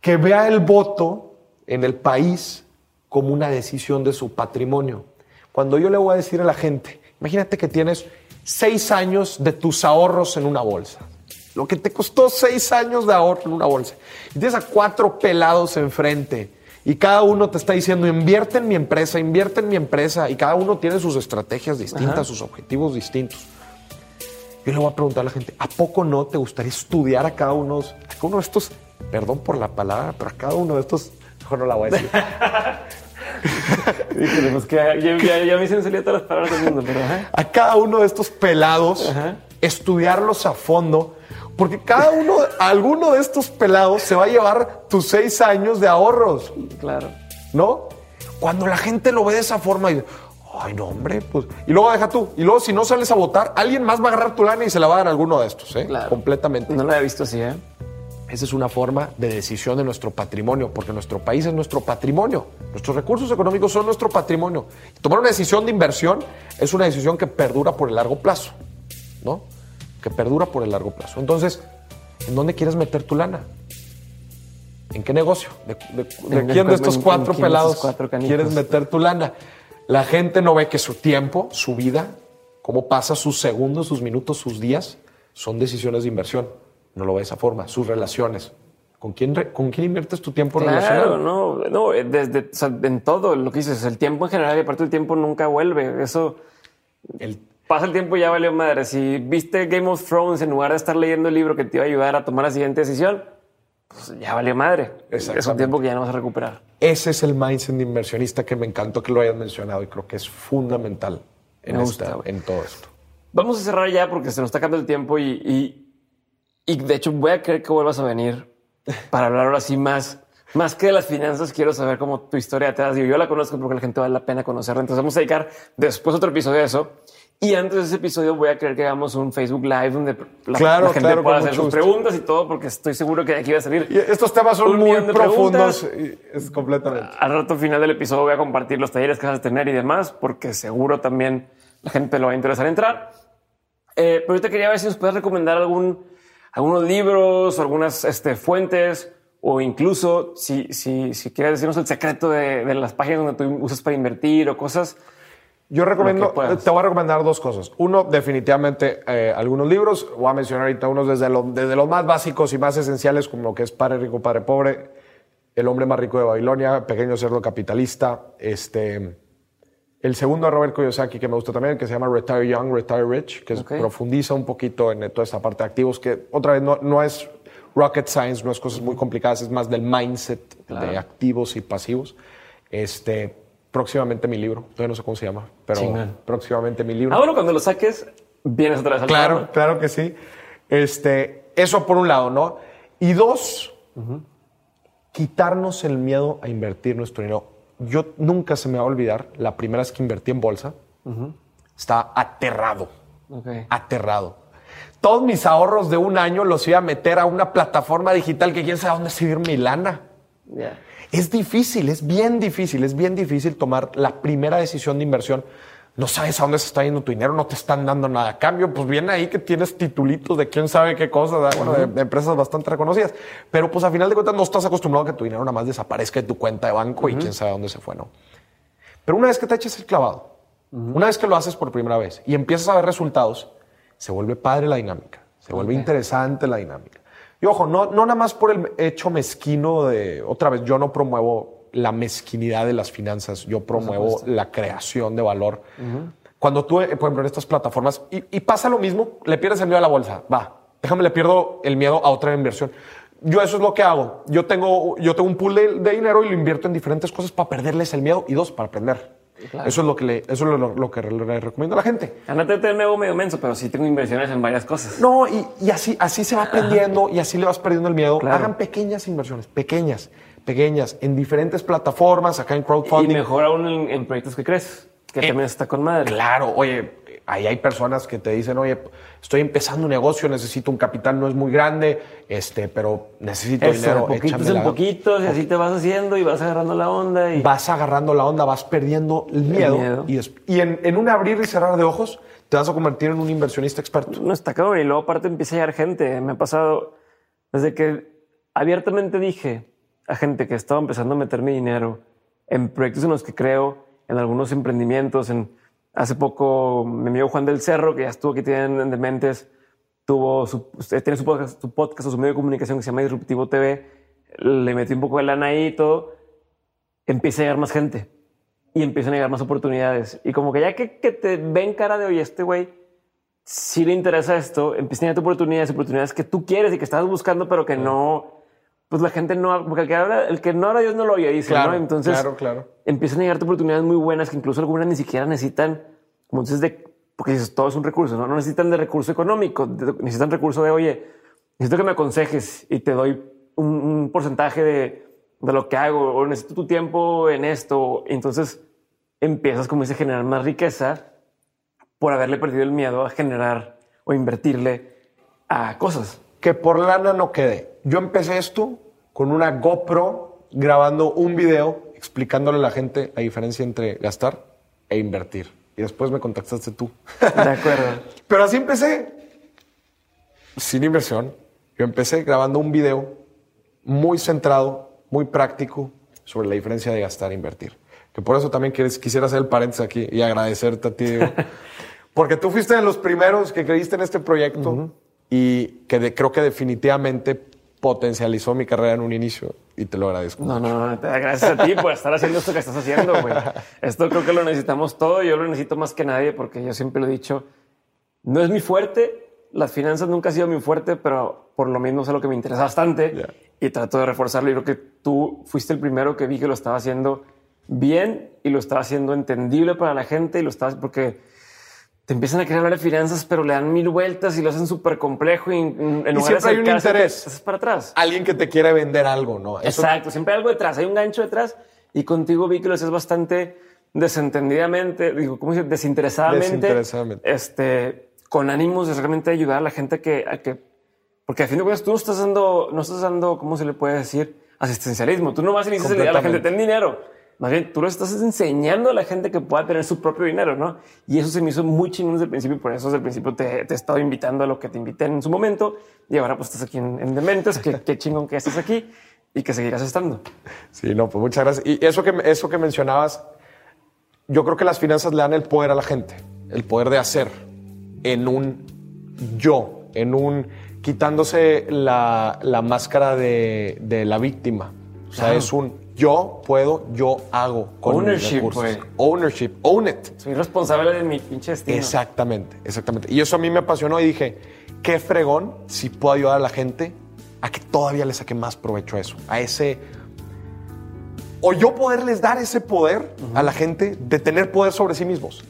que vea el voto en el país como una decisión de su patrimonio. Cuando yo le voy a decir a la gente, imagínate que tienes seis años de tus ahorros en una bolsa, lo que te costó seis años de ahorro en una bolsa, y tienes a cuatro pelados enfrente, y cada uno te está diciendo, invierte en mi empresa, invierte en mi empresa, y cada uno tiene sus estrategias distintas, sus objetivos distintos. Yo le voy a preguntar a la gente, ¿a poco no te gustaría estudiar a cada uno, a cada uno de estos, perdón por la palabra, pero a cada uno de estos, mejor no la voy a decir, pues que ya, ya, ya me hicieron salir todas las palabras del mundo, pero a cada uno de estos pelados, Ajá. estudiarlos a fondo, porque cada uno, alguno de estos pelados se va a llevar tus seis años de ahorros, Claro. ¿no? Cuando la gente lo ve de esa forma y ay, no, hombre, pues. Y luego deja tú. Y luego, si no sales a votar, alguien más va a agarrar tu lana y se la va a dar a alguno de estos, ¿eh? Claro. Completamente. No lo había visto así, ¿eh? Esa es una forma de decisión de nuestro patrimonio, porque nuestro país es nuestro patrimonio. Nuestros recursos económicos son nuestro patrimonio. Tomar una decisión de inversión es una decisión que perdura por el largo plazo, ¿no? Que perdura por el largo plazo. Entonces, ¿en dónde quieres meter tu lana? ¿En qué negocio? ¿De, de- de En- quién de estos cuatro pelados cuatro quieres meter tu lana? La gente no ve que su tiempo, su vida, cómo pasa sus segundos, sus minutos, sus días, son decisiones de inversión. No lo ve de esa forma. Sus relaciones ¿Con quién, ¿Con quién inviertes tu tiempo Claro, relacionado? no, no, desde, o sea, en todo lo que dices, el tiempo en general y aparte el tiempo nunca vuelve. Eso El- pasa el tiempo y ya valió madre. Si viste Game of Thrones en lugar de estar leyendo el libro que te iba a ayudar a tomar la siguiente decisión, pues ya valió madre. Es un tiempo que ya no vas a recuperar. ese es el mindset de inversionista que me encantó que lo hayas mencionado y creo que es fundamental en, esta- gusta, güey. en todo esto. Vamos a cerrar ya porque se nos está acabando el tiempo y, y, y de hecho voy a querer que vuelvas a venir para hablar ahora sí más. Más que de las finanzas, quiero saber cómo tu historia atrás. Digo, yo la conozco porque la gente vale la pena conocerla. Entonces vamos a dedicar después otro episodio de eso. Y antes de ese episodio voy a querer que hagamos un Facebook Live donde la, Claro, la gente claro, pueda hacer sus gusto. preguntas y todo, porque estoy seguro que de aquí va a salir. Y estos temas son muy profundos. y es completamente. Al rato final del episodio voy a compartir los talleres que vas a tener y demás, porque seguro también la gente lo va a interesar entrar. Eh, pero yo te quería ver si nos puedes recomendar algún, algunos libros o algunas este, fuentes o incluso si, si, si quieres decirnos el secreto de, de las páginas donde tú usas para invertir o cosas. Yo recomiendo, te voy a recomendar dos cosas. Uno, definitivamente eh, algunos libros. Voy a mencionar ahorita unos desde, lo- desde los más básicos y más esenciales, como lo que es Padre Rico, Padre Pobre, El hombre más rico de Babilonia, Pequeño cerdo capitalista. Este, el segundo de Robert Kiyosaki, que me gusta también, que se llama Retire Young, Retire Rich, que profundiza un poquito en toda esta parte de activos, que otra vez no, no es rocket science, no es cosas muy complicadas, es más del mindset de activos y pasivos. Este, próximamente mi libro, todavía no sé cómo se llama, pero próximamente mi libro. Ah, bueno, cuando lo saques, vienes otra vez al Claro, programa. claro que sí. Este, eso por un lado, ¿no? Y dos, quitarnos el miedo a invertir nuestro dinero. Yo nunca se me va a olvidar la primera vez que invertí en bolsa. Estaba aterrado, aterrado. Todos mis ahorros de un año los iba a meter a una plataforma digital que quién sabe dónde seguir mi lana. Es difícil, es bien difícil, es bien difícil tomar la primera decisión de inversión. No sabes a dónde se está yendo tu dinero, no te están dando nada a cambio. Pues viene ahí que tienes titulitos de quién sabe qué cosas, bueno, de, de empresas bastante reconocidas. Pero pues a final de cuentas no estás acostumbrado a que tu dinero nada más desaparezca de tu cuenta de banco y quién sabe a dónde se fue, ¿no? Pero una vez que te eches el clavado, una vez que lo haces por primera vez y empiezas a ver resultados, se vuelve padre la dinámica, se vuelve interesante la dinámica. Y ojo, no, no nada más por el hecho mezquino de, otra vez, yo no promuevo la mezquinidad de las finanzas, yo promuevo la creación de valor. Cuando tú, eh, por ejemplo, en estas plataformas, y, y pasa lo mismo, le pierdes el miedo a la bolsa, va, déjame, le pierdo el miedo a otra inversión. Yo eso es lo que hago. Yo tengo, yo tengo un pool de, de dinero y lo invierto en diferentes cosas para perderles el miedo y dos, para aprender. Claro. Eso es lo que le, eso es lo, lo que le recomiendo a la gente. Andate te me hago medio menso, pero sí tengo inversiones en varias cosas. No, y, y así, así se va aprendiendo y así le vas perdiendo el miedo. Claro. Hagan pequeñas inversiones, pequeñas, pequeñas, en diferentes plataformas, acá en Y crowdfunding. mejor aún en, en proyectos que crees, que Eh, también está con madre. Claro, oye, ahí hay personas que te dicen, oye, estoy empezando un negocio, necesito un capital, no es muy grande, este, pero necesito Eso, dinero. poquitos en poquitos, y así te vas haciendo y vas agarrando la onda. Y... Vas agarrando la onda, vas perdiendo el miedo, miedo. y, des- y en, en un abrir y cerrar de ojos te vas a convertir en un inversionista experto. No está cabrón. Y luego aparte empieza a llegar gente. Me ha pasado desde que abiertamente dije a gente que estaba empezando a meter mi dinero en proyectos en los que creo, en algunos emprendimientos. En, hace poco mi amigo Juan del Cerro, que ya estuvo aquí tienen en Dementes, tuvo su, usted tiene su podcast, su podcast o su medio de comunicación que se llama Disruptivo TV. Le metí un poco de lana ahí y todo. Empieza a llegar más gente y empiezan a llegar más oportunidades. Y como que ya que, que te ven cara de, oye, este güey si le interesa esto, empiezan a llegar oportunidades, oportunidades que tú quieres y que estás buscando, pero que no, pues la gente no, porque el que habla, el que no habla Dios no lo oye, dice, Claro, ¿no? Entonces, claro, claro. empiezan a llegarte oportunidades muy buenas que incluso algunas ni siquiera necesitan, como dices, de, porque todo es un recurso, ¿no? No necesitan de recurso económico, de- necesitan recurso de, oye, necesito que me aconsejes y te doy un, un porcentaje de, de lo que hago o necesito tu tiempo en esto. Entonces empiezas, como dice, a generar más riqueza por haberle perdido el miedo a generar o invertirle a cosas. que por lana no quede. Yo empecé esto con una GoPro grabando un video explicándole a la gente la diferencia entre gastar e invertir. Y después me contactaste tú. De acuerdo. Pero así empecé. Sin inversión. Yo empecé grabando un video muy centrado, muy práctico sobre la diferencia de gastar e invertir. Que por eso también quieres- quisiera hacer el paréntesis aquí y agradecerte a ti, Diego. Porque tú fuiste de los primeros que creíste en este proyecto y que de- creo que definitivamente potencializó mi carrera en un inicio y te lo agradezco. No, no, no, gracias a ti por estar haciendo esto que estás haciendo, güey. Esto creo que lo necesitamos todo. Yo lo necesito más que nadie porque yo siempre lo he dicho. No es mi fuerte. Las finanzas nunca ha sido mi fuerte, pero por lo mismo es algo que me interesa bastante y trato de reforzarlo. Y creo que tú fuiste el primero que vi que lo estaba haciendo bien y lo estaba haciendo entendible para la gente y lo estabas porque te empiezan a querer hablar de finanzas, pero le dan mil vueltas y lo hacen súper complejo. Y, en y siempre hay un interés. Para atrás. Alguien que te quiere vender algo, ¿no? Exacto. Siempre hay algo detrás. Hay un gancho detrás. Y contigo vi que lo haces bastante desentendidamente, digo, ¿cómo dice? Desinteresadamente. Desinteresadamente. Este, con ánimos de realmente ayudar a la gente que, a que, porque a fin de cuentas tú no estás dando, no estás dando, ¿cómo se le puede decir? Asistencialismo. Tú no vas a decir a la gente, ten dinero más bien, tú lo estás enseñando a la gente que pueda tener su propio dinero, ¿no? Y eso se me hizo muy chingón desde el principio. Por eso desde el principio te, he estado invitando a lo que te invité en su momento. Y ahora pues estás aquí en, Dementes. qué, qué chingón que estés aquí y que seguirás estando. Sí, no, pues muchas gracias. Y eso que, eso que mencionabas, yo creo que las finanzas le dan el poder a la gente, el poder de hacer en un yo, en un quitándose la, la máscara de, de, la víctima. O sea, es un yo puedo, yo hago con Ownership, mis Ownership, own it. Soy responsable de mi pinche destino. Exactamente, exactamente. Y eso a mí me apasionó y dije, qué fregón si puedo ayudar a la gente a que todavía le saque más provecho a eso, a ese... O yo poderles dar ese poder a la gente de tener poder sobre sí mismos.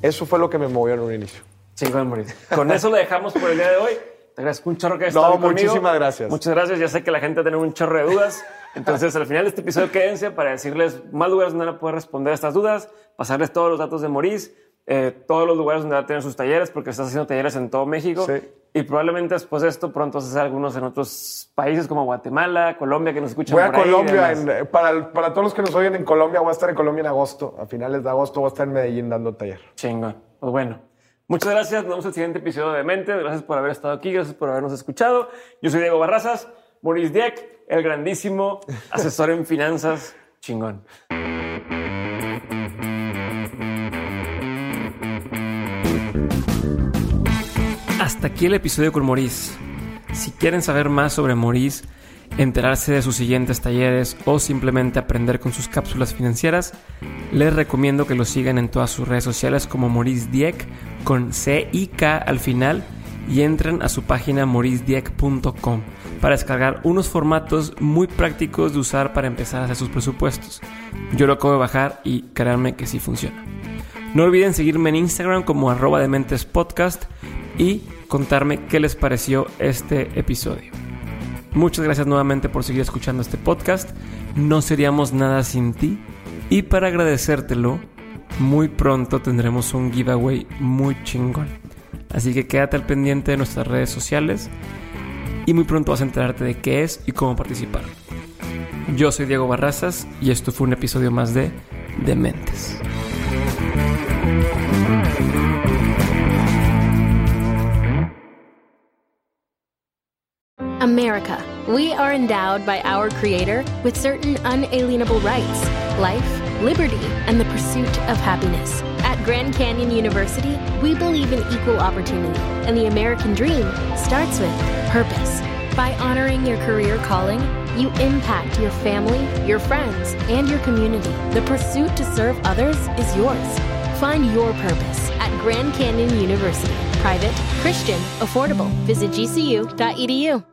Eso fue lo que me movió en un inicio. Chingón, Mauricio. Con eso lo dejamos por el día de hoy. Te agradezco un chorro que hayas no, muchísimas gracias. Muchas gracias. Ya sé que la gente tiene un chorro de dudas. Entonces, al final de este episodio, quédense para decirles más lugares donde van a poder responder a estas dudas, pasarles todos los datos de Maurice, eh, todos los lugares donde va a tener sus talleres, porque estás haciendo talleres en todo México. Y probablemente después de esto, pronto haces algunos en otros países como Guatemala, Colombia, que nos escuchan. Voy a Colombia. Eh, para, para todos los que nos oyen en Colombia, voy a estar en Colombia en agosto. A finales de agosto voy a estar en Medellín dando taller. Chingón. Pues bueno. Muchas gracias. Nos vemos en el siguiente episodio de Mente. Gracias por haber estado aquí. Gracias por habernos escuchado. Yo soy Diego Barrazas. Maurice Dieck el grandísimo asesor en finanzas chingón. Hasta aquí el episodio con Maurice. Si quieren saber más sobre Maurice, enterarse de sus siguientes talleres o simplemente aprender con sus cápsulas financieras, les recomiendo que lo sigan en todas sus redes sociales como Maurice Dieck con C y K al final y entren a su página mauricedieck.com para descargar unos formatos muy prácticos de usar para empezar a hacer sus presupuestos. Yo lo acabo de bajar y créanme que sí funciona. No olviden seguirme en Instagram como arroba de podcast y contarme qué les pareció este episodio. Muchas gracias nuevamente por seguir escuchando este podcast. No seríamos nada sin ti. Y para agradecértelo, muy pronto tendremos un giveaway muy chingón. Así que quédate al pendiente de nuestras redes sociales y muy pronto vas a enterarte de qué es y cómo participar. Yo soy Diego Barrazas y esto fue un episodio más de Dementes. America. We are endowed by our Creator with certain unalienable rights life, liberty, and the pursuit of happiness. Grand Canyon University, we believe in equal opportunity, and the American dream starts with purpose. By honoring your career calling, you impact your family, your friends, and your community. The pursuit to serve others is yours. Find your purpose at Grand Canyon University. Private, Christian, affordable. Visit gcu.edu.